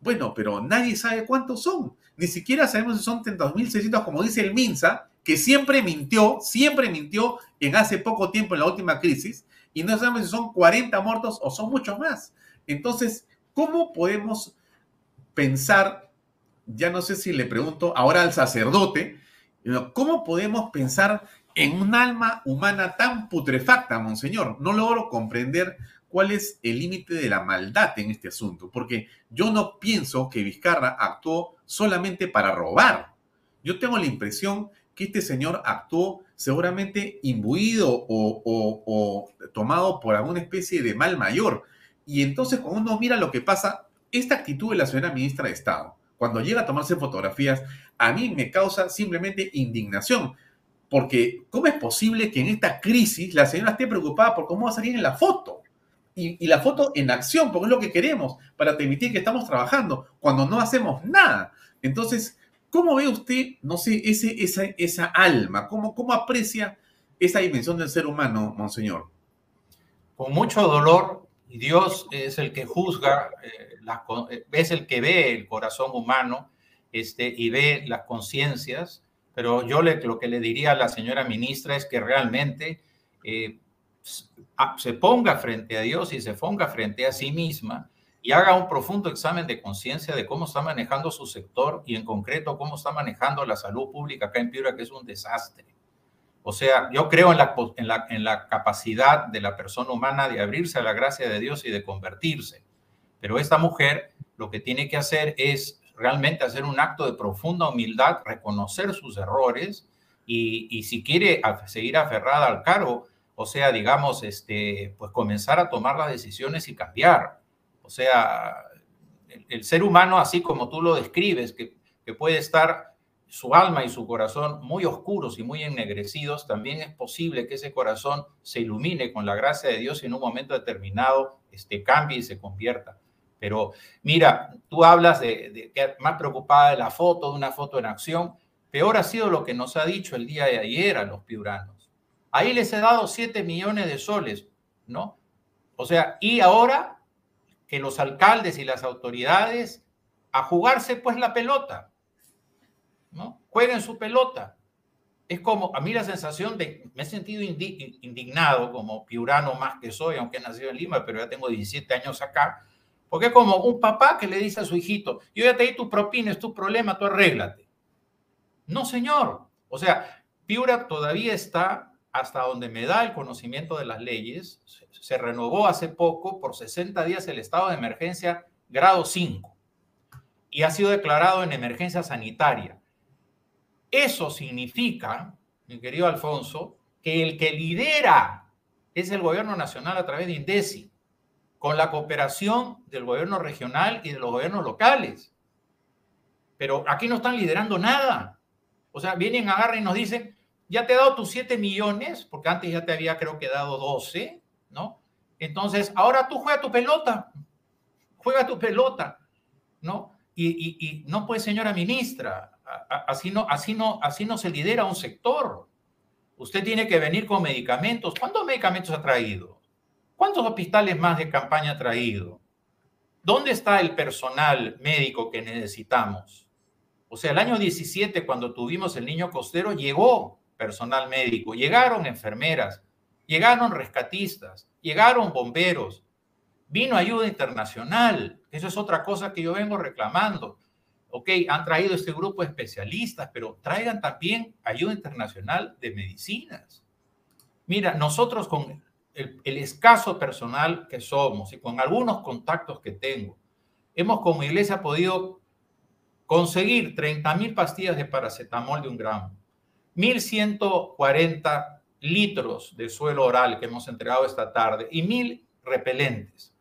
bueno, pero nadie sabe cuántos son. Ni siquiera sabemos si son 32.600, como dice el MINSA, que siempre mintió, siempre mintió en hace poco tiempo en la última crisis, y no sabemos si son 40 muertos o son muchos más. Entonces, ¿cómo podemos pensar ya no sé si le pregunto ahora al sacerdote, ¿cómo podemos pensar en un alma humana tan putrefacta, monseñor? No logro comprender cuál es el límite de la maldad en este asunto, porque yo no pienso que Vizcarra actuó solamente para robar. Yo tengo la impresión que este señor actuó seguramente imbuido o, o tomado por alguna especie de mal mayor. Y entonces cuando uno mira lo que pasa, esta actitud de la señora ministra de Estado, cuando llega a tomarse fotografías, a mí me causa simplemente indignación. Porque, ¿cómo es posible que en esta crisis la señora esté preocupada por cómo va a salir en la foto? Y, la foto en acción, porque es lo que queremos, para permitir que estamos trabajando, cuando no hacemos nada. Entonces, ¿cómo ve usted, no sé, ese, esa, esa alma? ¿Cómo, ¿Cómo aprecia esa dimensión del ser humano, monseñor? Con mucho dolor, y Dios es el que juzga eh, eh, es el que ve el corazón humano este, y ve las conciencias, pero yo le, lo que le diría a la señora ministra es que realmente eh, se ponga frente a Dios y se ponga frente a sí misma y haga un profundo examen de conciencia de cómo está manejando su sector y en concreto cómo está manejando la salud pública acá en Piura, que es un desastre. O sea, yo creo en la, en la, en la capacidad de la persona humana de abrirse a la gracia de Dios y de convertirse. Pero esta mujer lo que tiene que hacer es realmente hacer un acto de profunda humildad, reconocer sus errores y, si quiere seguir aferrada al cargo, o sea, digamos, este, pues comenzar a tomar las decisiones y cambiar. O sea, el, ser humano, así como tú lo describes, que, que puede estar su alma y su corazón muy oscuros y muy ennegrecidos, también es posible que ese corazón se ilumine con la gracia de Dios y en un momento determinado este, cambie y se convierta. Pero mira, tú hablas de, que más preocupada de la foto, de una foto en acción, Peor ha sido lo que nos ha dicho el día de ayer a los piuranos. Ahí les he dado 7 millones de soles, ¿no? O sea, y ahora que los alcaldes y las autoridades a jugarse pues la pelota, ¿no? Jueguen su pelota. Es como, a mí la sensación de, me he sentido indignado como piurano más que soy, aunque he nacido en Lima, pero ya tengo 17 años acá, porque es como un papá que le dice a su hijito, yo ya te di tu propina, es tu problema, tú arréglate. No, señor. O sea, Piura todavía está hasta donde me da el conocimiento de las leyes. Se renovó hace poco por 60 días el estado de emergencia grado 5 y ha sido declarado en emergencia sanitaria. Eso significa, mi querido Alfonso, que el que lidera es el gobierno nacional a través de INDECI, con la cooperación del gobierno regional y de los gobiernos locales. Pero aquí no están liderando nada. O sea, vienen, agarran y nos dicen, ya te he dado tus 7 millones, porque antes ya te había creo que dado 12, ¿no? Entonces, ahora tú juega tu pelota, juega tu pelota, ¿no? Y, no pues, señora ministra, así no, así, no, así no se lidera un sector. Usted tiene que venir con medicamentos. ¿Cuántos medicamentos ha traído? ¿Cuántos hospitales más de campaña ha traído? ¿Dónde está el personal médico que necesitamos? O sea, el año 17, cuando tuvimos el niño costero, llegó personal médico, llegaron enfermeras, llegaron rescatistas, llegaron bomberos, vino ayuda internacional. Eso es otra cosa que yo vengo reclamando ok, han traído este grupo de especialistas, pero traigan también ayuda internacional de medicinas. Mira, nosotros con el, escaso personal que somos y con algunos contactos que tengo, hemos como iglesia podido conseguir 30 mil pastillas de paracetamol de un gramo, 1.140 litros de suelo oral que hemos entregado esta tarde y mil repelentes.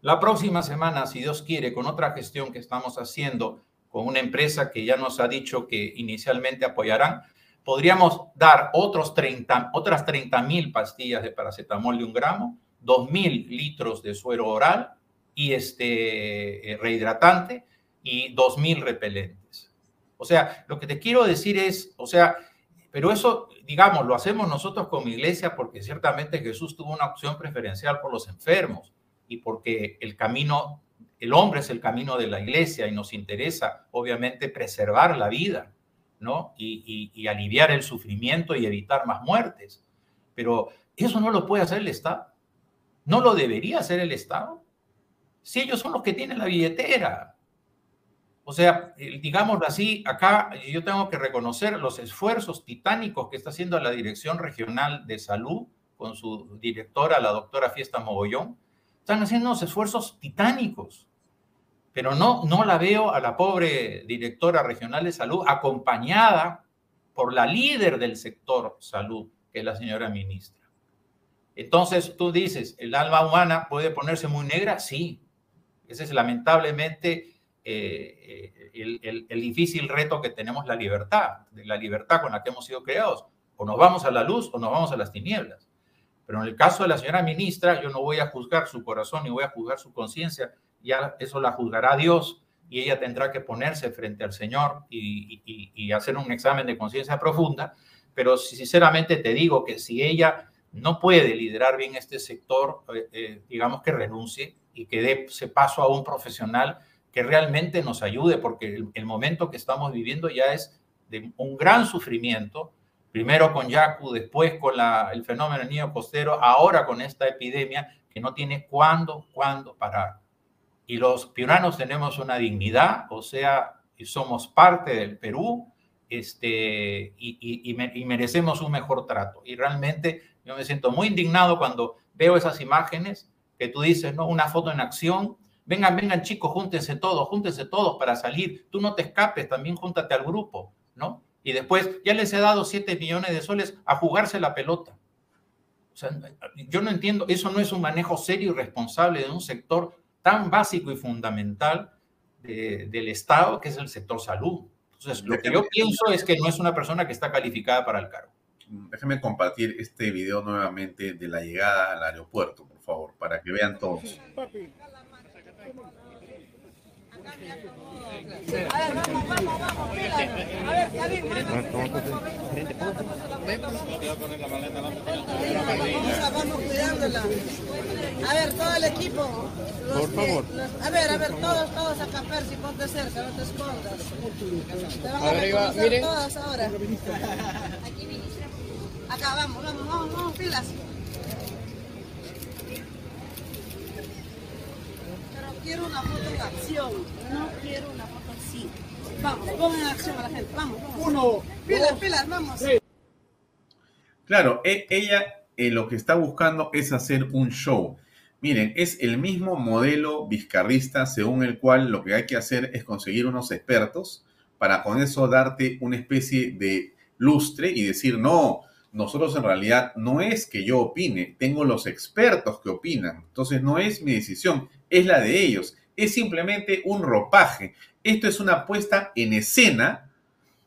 La próxima semana, si Dios quiere, con otra gestión que estamos haciendo con una empresa que ya nos ha dicho que inicialmente apoyarán, podríamos dar otros 30, otras 30 mil pastillas de paracetamol de un gramo, 2 mil litros de suero oral y este eh, rehidratante y 2 mil repelentes. O sea, lo que te quiero decir es, o sea, pero eso, digamos, lo hacemos nosotros como iglesia porque ciertamente Jesús tuvo una opción preferencial por los enfermos y porque el camino, el hombre es el camino de la iglesia y nos interesa, obviamente, preservar la vida, ¿no? Y, aliviar el sufrimiento y evitar más muertes. Pero eso no lo puede hacer el Estado. No lo debería hacer el Estado. Si ellos son los que tienen la billetera. O sea, digámoslo así, acá yo tengo que reconocer los esfuerzos titánicos que está haciendo la Dirección Regional de Salud con su directora, la doctora Fiesta Mogollón, están haciendo unos esfuerzos titánicos, pero no, no la veo a la pobre directora regional de salud acompañada por la líder del sector salud, que es la señora ministra. Entonces tú dices, ¿el alma humana puede ponerse muy negra? Sí. Ese es lamentablemente eh, eh, el, difícil reto que tenemos la libertad, la libertad con la que hemos sido creados. O nos vamos a la luz o nos vamos a las tinieblas. Pero en el caso de la señora ministra, yo no voy a juzgar su corazón ni voy a juzgar su conciencia, ya eso la juzgará Dios y ella tendrá que ponerse frente al Señor y, hacer un examen de conciencia profunda. Pero sinceramente te digo que si ella no puede liderar bien este sector, eh, digamos que renuncie y que dé ese paso a un profesional que realmente nos ayude, porque el momento que estamos viviendo ya es de un gran sufrimiento primero con Yaku, después con el fenómeno del niño costero, ahora con esta epidemia que no tiene cuándo, cuándo parar. Y los piuranos tenemos una dignidad, o sea, somos parte del Perú este, y, merecemos un mejor trato. Y realmente yo me siento muy indignado cuando veo esas imágenes que tú dices, ¿no? Una foto en acción. Vengan, vengan chicos, júntense todos, júntense todos para salir. Tú no te escapes, también júntate al grupo, ¿no? y después ya les he dado 7 millones de soles a jugarse la pelota. O sea, yo no entiendo, eso no es un manejo serio y responsable de un sector tan básico y fundamental del Estado, que es el sector salud. Entonces, lo que yo pienso es que no es una persona que está calificada para el cargo. Déjame compartir este video nuevamente de la llegada al aeropuerto, por favor, para que vean todos. A ver, vamos, vamos, vamos, A ver, bien, Vamos cuidándola. A ver, todo el equipo. Por favor. A ver, a ver, todos, todos acá, Percy, ponte cerca, no te escondas. Te van a reconocer todas ahora. Acá, vamos, vamos, vamos, vamos, pilas. Pero quiero una foto en acción, no quiero una foto así. Vamos, pongan en acción a la gente, vamos, vamos. Uno, pilas, pilas, vamos. Claro, e, ella eh, lo que está buscando es hacer un show. Miren, es el mismo modelo vizcarrista según el cual lo que hay que hacer es conseguir unos expertos para con eso darte una especie de lustre y decir, no, nosotros en realidad no es que yo opine, tengo los expertos que opinan. Entonces no es mi decisión, es la de ellos. Es simplemente un ropaje. Esto es una puesta en escena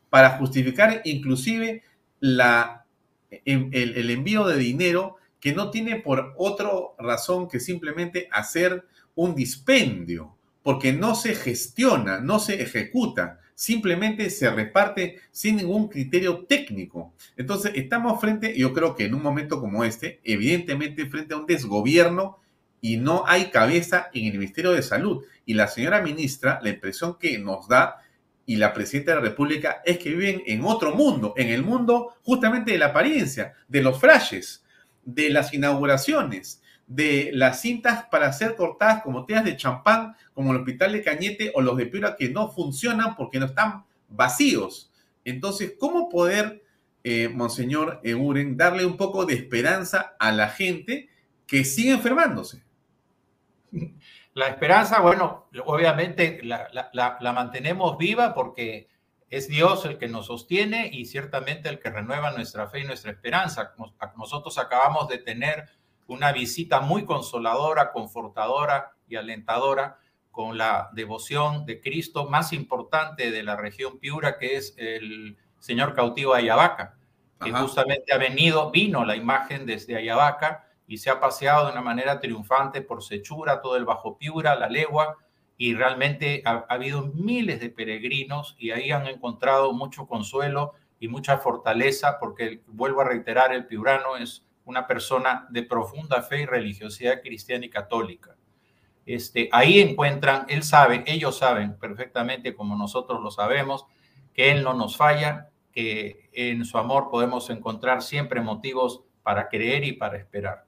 para justificar inclusive el, el envío de dinero que no tiene por otra razón que simplemente hacer un dispendio, porque no se gestiona, no se ejecuta simplemente se reparte sin ningún criterio técnico. Entonces, estamos frente, yo creo que en un momento como este, evidentemente frente a un desgobierno y no hay cabeza en el Ministerio de Salud. Y la señora ministra, la impresión que nos da y la presidenta de la República es que viven en otro mundo, en el mundo justamente de la apariencia, de los flashes, de las inauguraciones, de las cintas para ser cortadas como teas de champán, como el hospital de Cañete o los de Piura que no funcionan porque no están vacíos. Entonces, ¿cómo poder, eh, Monseñor Euren, darle un poco de esperanza a la gente que sigue enfermándose? La esperanza, bueno, obviamente la, la mantenemos viva porque es Dios el que nos sostiene y ciertamente el que renueva nuestra fe y nuestra esperanza. Nosotros acabamos de tener una visita muy consoladora, confortadora y alentadora con la devoción de Cristo más importante de la región Piura, que es el señor cautivo de Ayabaca, que justamente ha venido, vino la imagen desde Ayabaca y se ha paseado de una manera triunfante por Sechura, todo el Bajo Piura, la Legua, y realmente ha, ha habido miles de peregrinos y ahí han encontrado mucho consuelo y mucha fortaleza, porque vuelvo a reiterar, el piurano es una persona de profunda fe y religiosidad cristiana y católica. Este, ahí encuentran, él sabe, ellos saben perfectamente como nosotros lo sabemos, que él no nos falla, que en su amor podemos encontrar siempre motivos para creer y para esperar.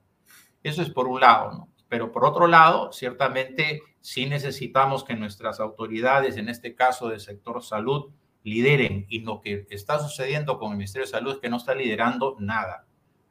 Eso es por un lado, ¿no? Pero por otro lado, ciertamente sí necesitamos que nuestras autoridades, en este caso del sector salud, lideren. Y lo que está sucediendo con el Ministerio de Salud es que no está liderando nada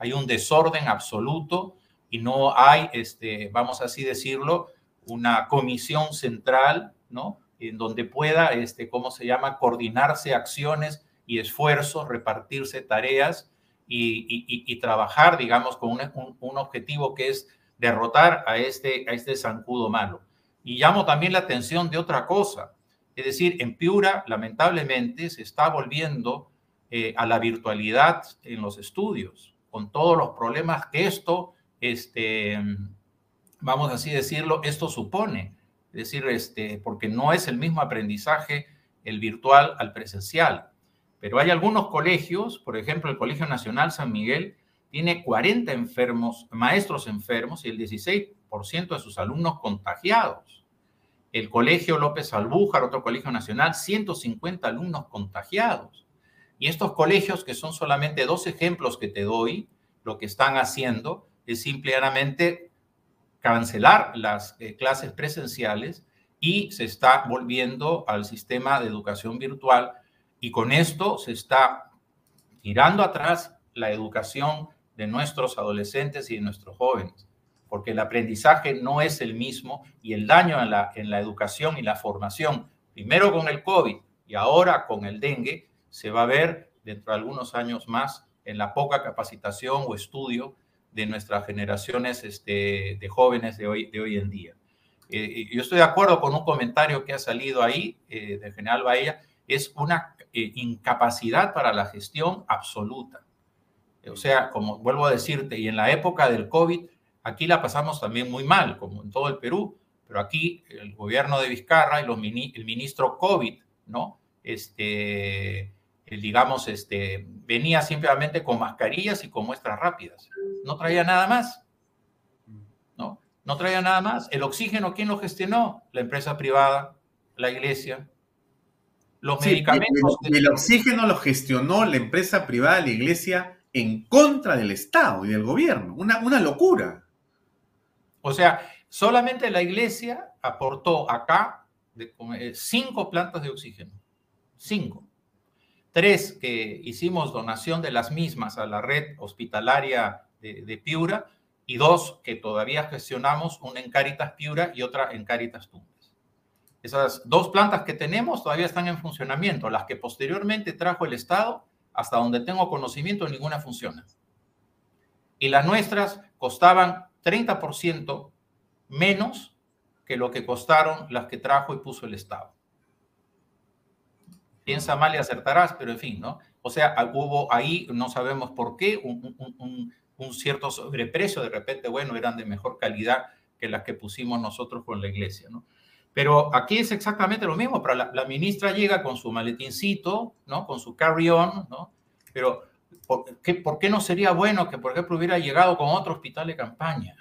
hay un desorden absoluto y no hay, este, vamos así decirlo, una comisión central, ¿no? En donde pueda, este, ¿cómo se llama?, coordinarse acciones y esfuerzos, repartirse tareas y, trabajar, digamos, con un, objetivo que es derrotar a este, a este zancudo malo. Y llamo también la atención de otra cosa, es decir, en Piura, lamentablemente, se está volviendo eh, a la virtualidad en los estudios con todos los problemas que esto, este, vamos así decirlo, esto supone. Es decir, este, porque no es el mismo aprendizaje el virtual al presencial. Pero hay algunos colegios, por ejemplo, el Colegio Nacional San Miguel tiene 40 enfermos, maestros enfermos y el 16% de sus alumnos contagiados. El Colegio López Albújar, otro colegio nacional, 150 alumnos contagiados. Y estos colegios, que son solamente dos ejemplos que te doy, lo que están haciendo es simplemente cancelar las eh, clases presenciales y se está volviendo al sistema de educación virtual. Y con esto se está tirando atrás la educación de nuestros adolescentes y de nuestros jóvenes, porque el aprendizaje no es el mismo y el daño en la, en la educación y la formación, primero con el COVID y ahora con el dengue, se va a ver dentro de algunos años más en la poca capacitación o estudio de nuestras generaciones este, de jóvenes de hoy, de hoy en día. Eh, yo estoy de acuerdo con un comentario que ha salido ahí eh, del general Bahía, es una eh, incapacidad para la gestión absoluta. O sea, como vuelvo a decirte, y en la época del COVID, aquí la pasamos también muy mal, como en todo el Perú, Pero aquí el gobierno de Vizcarra y el ministro COVID, ¿no? Este, digamos, este, venía simplemente con mascarillas y con muestras rápidas. No traía nada más. ¿No? No traía nada más. El oxígeno, ¿quién lo gestionó? La empresa privada, la iglesia. Los medicamentos. El, oxígeno lo gestionó la empresa privada, la iglesia, en contra del Estado y del gobierno. Una, una locura. O sea, solamente la iglesia aportó acá eh, cinco plantas de oxígeno. Cinco. Tres que hicimos donación de las mismas a la red hospitalaria de, Piura y dos que todavía gestionamos, una en Caritas Piura y otra en Caritas Tumbes. Esas dos plantas que tenemos todavía están en funcionamiento. Las que posteriormente trajo el Estado, hasta donde tengo conocimiento, ninguna funciona. Y las nuestras costaban 30% menos que lo que costaron las que trajo y puso el Estado piensa mal y acertarás, pero en fin, ¿no? O sea, hubo ahí, no sabemos por qué, un, cierto sobreprecio, de repente, bueno, eran de mejor calidad que las que pusimos nosotros con la iglesia, ¿no? Pero aquí es exactamente lo mismo, pero la, ministra llega con su maletincito, ¿no? Con su carry-on, ¿no? Pero ¿por qué, ¿por qué no sería bueno que, por ejemplo, hubiera llegado con otro hospital de campaña?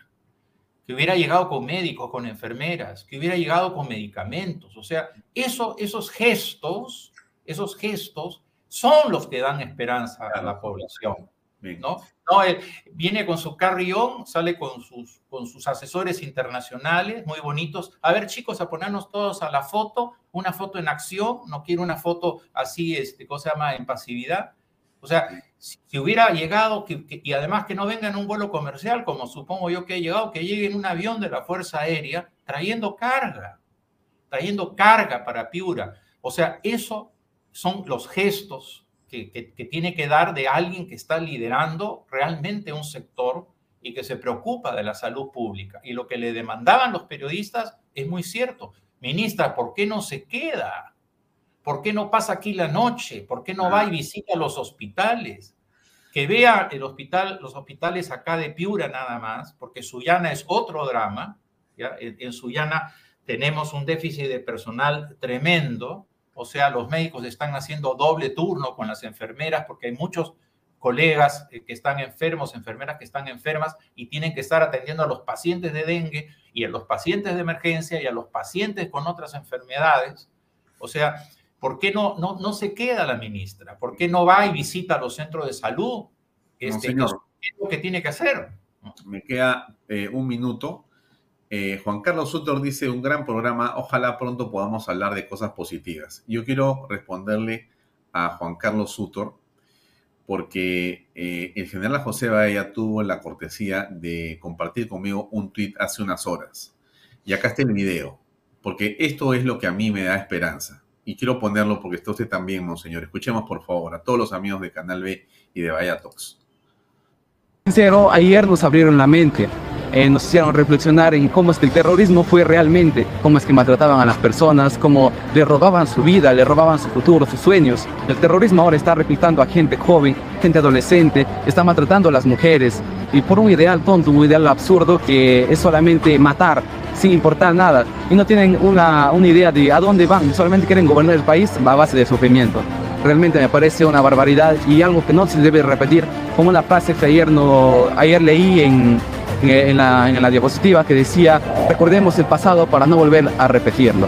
que hubiera llegado con médicos, con enfermeras, que hubiera llegado con medicamentos. O sea, eso, esos gestos esos gestos son los que dan esperanza a la población. ¿no? no él viene con su carrión, sale con sus, con sus asesores internacionales, muy bonitos. A ver, chicos, a ponernos todos a la foto, una foto en acción, no quiero una foto así, este, ¿cómo se llama?, en pasividad. O sea, si, hubiera llegado, y además que no venga en un vuelo comercial, como supongo yo que he llegado, que llegue en un avión de la Fuerza Aérea trayendo carga, trayendo carga para Piura. O sea, eso son los gestos que, tiene que dar de alguien que está liderando realmente un sector y que se preocupa de la salud pública. Y lo que le demandaban los periodistas es muy cierto. Ministra, ¿por qué no se queda? ¿Por qué no pasa aquí la noche? ¿Por qué no va y visita los hospitales? Que vea el hospital, los hospitales acá de Piura nada más, porque Sullana es otro drama. En, en Sullana tenemos un déficit de personal tremendo o sea, los médicos están haciendo doble turno con las enfermeras porque hay muchos colegas eh, que están enfermos, enfermeras que están enfermas y tienen que estar atendiendo a los pacientes de dengue y a los pacientes de emergencia y a los pacientes con otras enfermedades. O sea, ¿por qué no, no, no se queda la ministra? ¿Por qué no va y visita los centros de salud? Este, ¿Qué es lo que tiene que hacer? Me queda eh, un minuto. Eh, Juan Carlos Sutor dice, un gran programa, ojalá pronto podamos hablar de cosas positivas. Yo quiero responderle a Juan Carlos Sutor porque eh, el general José Baella tuvo la cortesía de compartir conmigo un tweet hace unas horas. Y acá está el video, porque esto es lo que a mí me da esperanza. Y quiero ponerlo porque está usted también, monseñor. Escuchemos, por favor, a todos los amigos de Canal B y de Bahía Talks. Ayer nos abrieron la mente eh, nos hicieron reflexionar en cómo es que el terrorismo fue realmente, cómo es que maltrataban a las personas, cómo le robaban su vida, le robaban su futuro, sus sueños. El terrorismo ahora está reclutando a gente joven, gente adolescente, está maltratando a las mujeres. Y por un ideal tonto, un ideal absurdo que es solamente matar sin importar nada. Y no tienen una, una idea de a dónde van, solamente quieren gobernar el país a base de sufrimiento. Realmente me parece una barbaridad y algo que no se debe repetir, como una frase que ayer, no, ayer leí en, en la, en la diapositiva que decía, recordemos el pasado para no volver a repetirlo.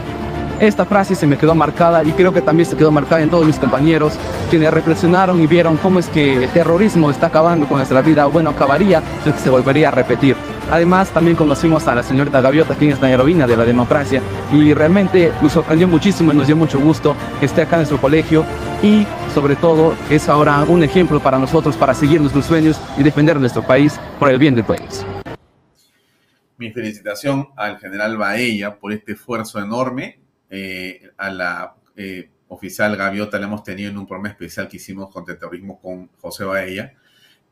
Esta frase se me quedó marcada y creo que también se quedó marcada en todos mis compañeros quienes reflexionaron y vieron cómo es que el terrorismo está acabando con nuestra vida, bueno, acabaría, que se volvería a repetir. Además, también conocimos a la señorita Gaviota, quien es la heroína de la democracia, y realmente nos sorprendió muchísimo y nos dio mucho gusto que esté acá en nuestro colegio y, sobre todo, es ahora un ejemplo para nosotros para seguir nuestros sueños y defender nuestro país por el bien del país mi felicitación al general Baella por este esfuerzo enorme. Eh, a la eh, oficial Gaviota la hemos tenido en un programa especial que hicimos contra el terrorismo con José Baella.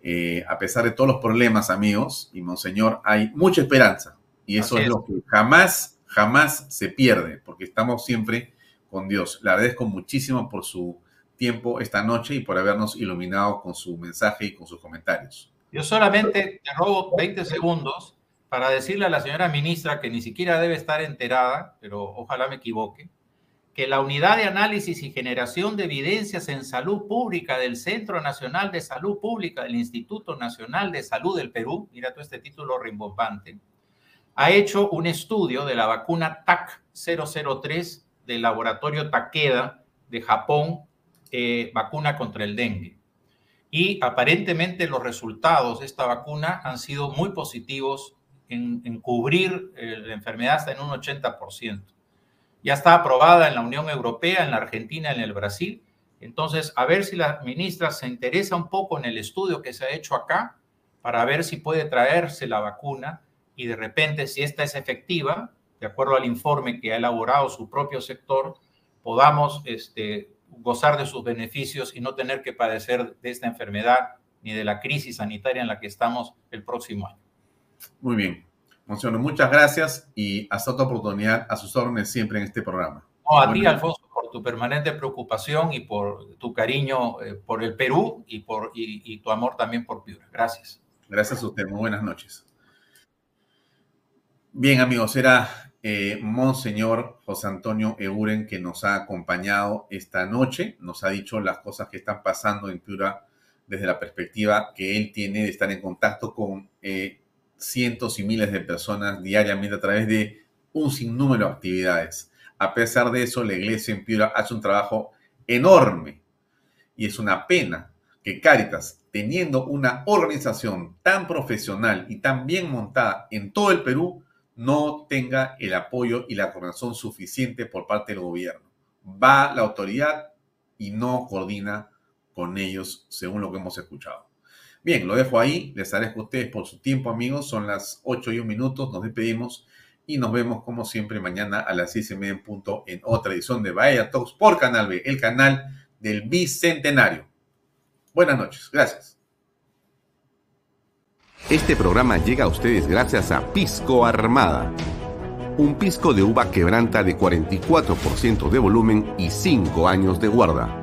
Eh, a pesar de todos los problemas, amigos y monseñor, hay mucha esperanza. Y eso es, lo que jamás, jamás se pierde, porque estamos siempre con Dios. Le agradezco muchísimo por su tiempo esta noche y por habernos iluminado con su mensaje y con sus comentarios. Yo solamente te robo 20 segundos para decirle a la señora ministra que ni siquiera debe estar enterada, pero ojalá me equivoque, que la Unidad de Análisis y Generación de Evidencias en Salud Pública del Centro Nacional de Salud Pública del Instituto Nacional de Salud del Perú, mira todo este título rimbombante, ha hecho un estudio de la vacuna TAC 003 del laboratorio Takeda de Japón, eh, vacuna contra el dengue. Y aparentemente los resultados de esta vacuna han sido muy positivos en, cubrir eh, la enfermedad hasta en un 80%. Ya está aprobada en la Unión Europea, en la Argentina, en el Brasil. Entonces, a ver si la ministra se interesa un poco en el estudio que se ha hecho acá para ver si puede traerse la vacuna y de repente, si esta es efectiva, de acuerdo al informe que ha elaborado su propio sector, podamos este, gozar de sus beneficios y no tener que padecer de esta enfermedad ni de la crisis sanitaria en la que estamos el próximo año. Muy bien. Monseñor, muchas gracias y hasta otra oportunidad a sus órdenes siempre en este programa. a ti, Alfonso, por tu permanente preocupación y por tu cariño eh, por el Perú y, por, y, tu amor también por Piura. Gracias. Gracias a usted. Muy buenas noches. Bien, amigos, era eh, Monseñor José Antonio Euren que nos ha acompañado esta noche. Nos ha dicho las cosas que están pasando en Piura desde la perspectiva que él tiene de estar en contacto con eh, cientos y miles de personas diariamente a través de un sinnúmero de actividades. A pesar de eso, la iglesia en Piura hace un trabajo enorme y es una pena que Caritas, teniendo una organización tan profesional y tan bien montada en todo el Perú, no tenga el apoyo y la coordinación suficiente por parte del gobierno. Va la autoridad y no coordina con ellos, según lo que hemos escuchado. Bien, lo dejo ahí. Les agradezco a ustedes por su tiempo, amigos. Son las 8 y un minutos. Nos despedimos y nos vemos, como siempre, mañana a las 6 y media en punto en otra edición de Bahía Talks por Canal B, el canal del Bicentenario. Buenas noches. Gracias. Este programa llega a ustedes gracias a Pisco Armada. Un pisco de uva quebranta de 44% de volumen y 5 años de guarda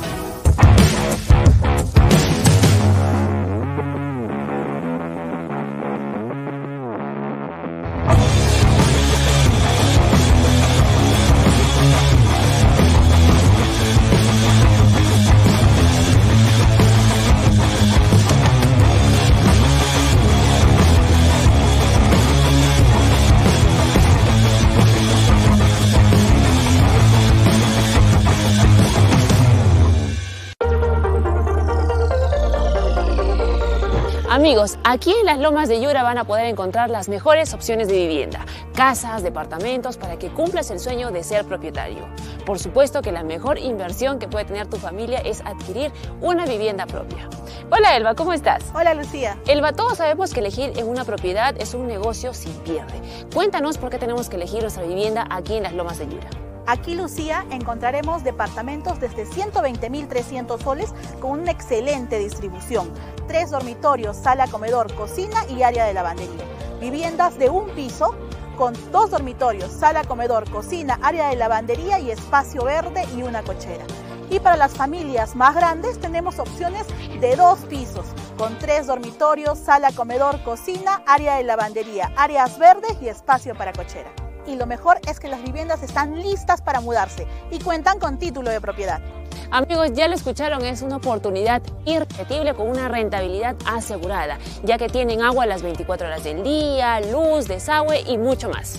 Amigos, aquí en las Lomas de Yura van a poder encontrar las mejores opciones de vivienda, casas, departamentos, para que cumplas el sueño de ser propietario. Por supuesto que la mejor inversión que puede tener tu familia es adquirir una vivienda propia. Hola Elba, ¿cómo estás? Hola Lucía. Elba, todos sabemos que elegir en una propiedad es un negocio sin pierde. Cuéntanos por qué tenemos que elegir nuestra vivienda aquí en las Lomas de Yura. Aquí, Lucía, encontraremos departamentos desde 120.300 soles con una excelente distribución. Tres dormitorios, sala, comedor, cocina y área de lavandería. Viviendas de un piso con dos dormitorios, sala, comedor, cocina, área de lavandería y espacio verde y una cochera. Y para las familias más grandes tenemos opciones de dos pisos, con tres dormitorios, sala, comedor, cocina, área de lavandería, áreas verdes y espacio para cochera y lo mejor es que las viviendas están listas para mudarse y cuentan con título de propiedad. Amigos, ya lo escucharon, es una oportunidad irrepetible con una rentabilidad asegurada, ya que tienen agua las 24 horas del día, luz, desagüe y mucho más.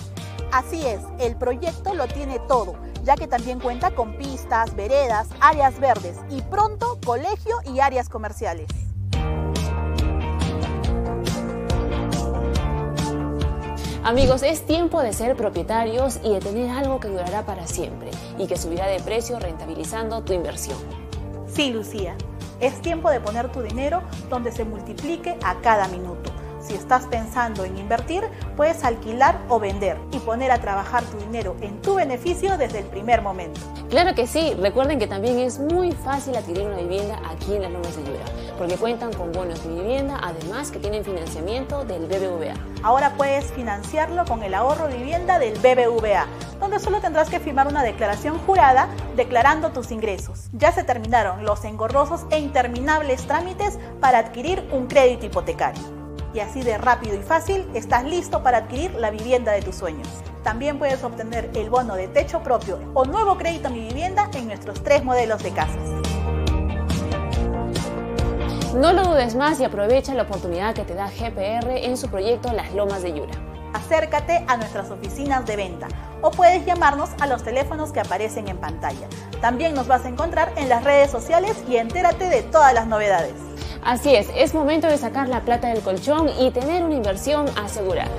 Así es, el proyecto lo tiene todo, ya que también cuenta con pistas, veredas, áreas verdes y pronto colegio y áreas comerciales. Amigos, es tiempo de ser propietarios y de tener algo que durará para siempre y que subirá de precio rentabilizando tu inversión. Sí, Lucía, es tiempo de poner tu dinero donde se multiplique a cada minuto. Si estás pensando en invertir, puedes alquilar o vender y poner a trabajar tu dinero en tu beneficio desde el primer momento. Claro que sí, recuerden que también es muy fácil adquirir una vivienda aquí en las Lomas de Yura, porque cuentan con bonos de vivienda, además que tienen financiamiento del BBVA. Ahora puedes financiarlo con el ahorro vivienda del BBVA, donde solo tendrás que firmar una declaración jurada declarando tus ingresos. Ya se terminaron los engorrosos e interminables trámites para adquirir un crédito hipotecario. Y así de rápido y fácil estás listo para adquirir la vivienda de tus sueños. También puedes obtener el bono de techo propio o nuevo crédito a mi vivienda en nuestros tres modelos de casas. No lo dudes más y aprovecha la oportunidad que te da GPR en su proyecto Las Lomas de Yura. Acércate a nuestras oficinas de venta o puedes llamarnos a los teléfonos que aparecen en pantalla. También nos vas a encontrar en las redes sociales y entérate de todas las novedades. Así es, es momento de sacar la plata del colchón y tener una inversión asegurada.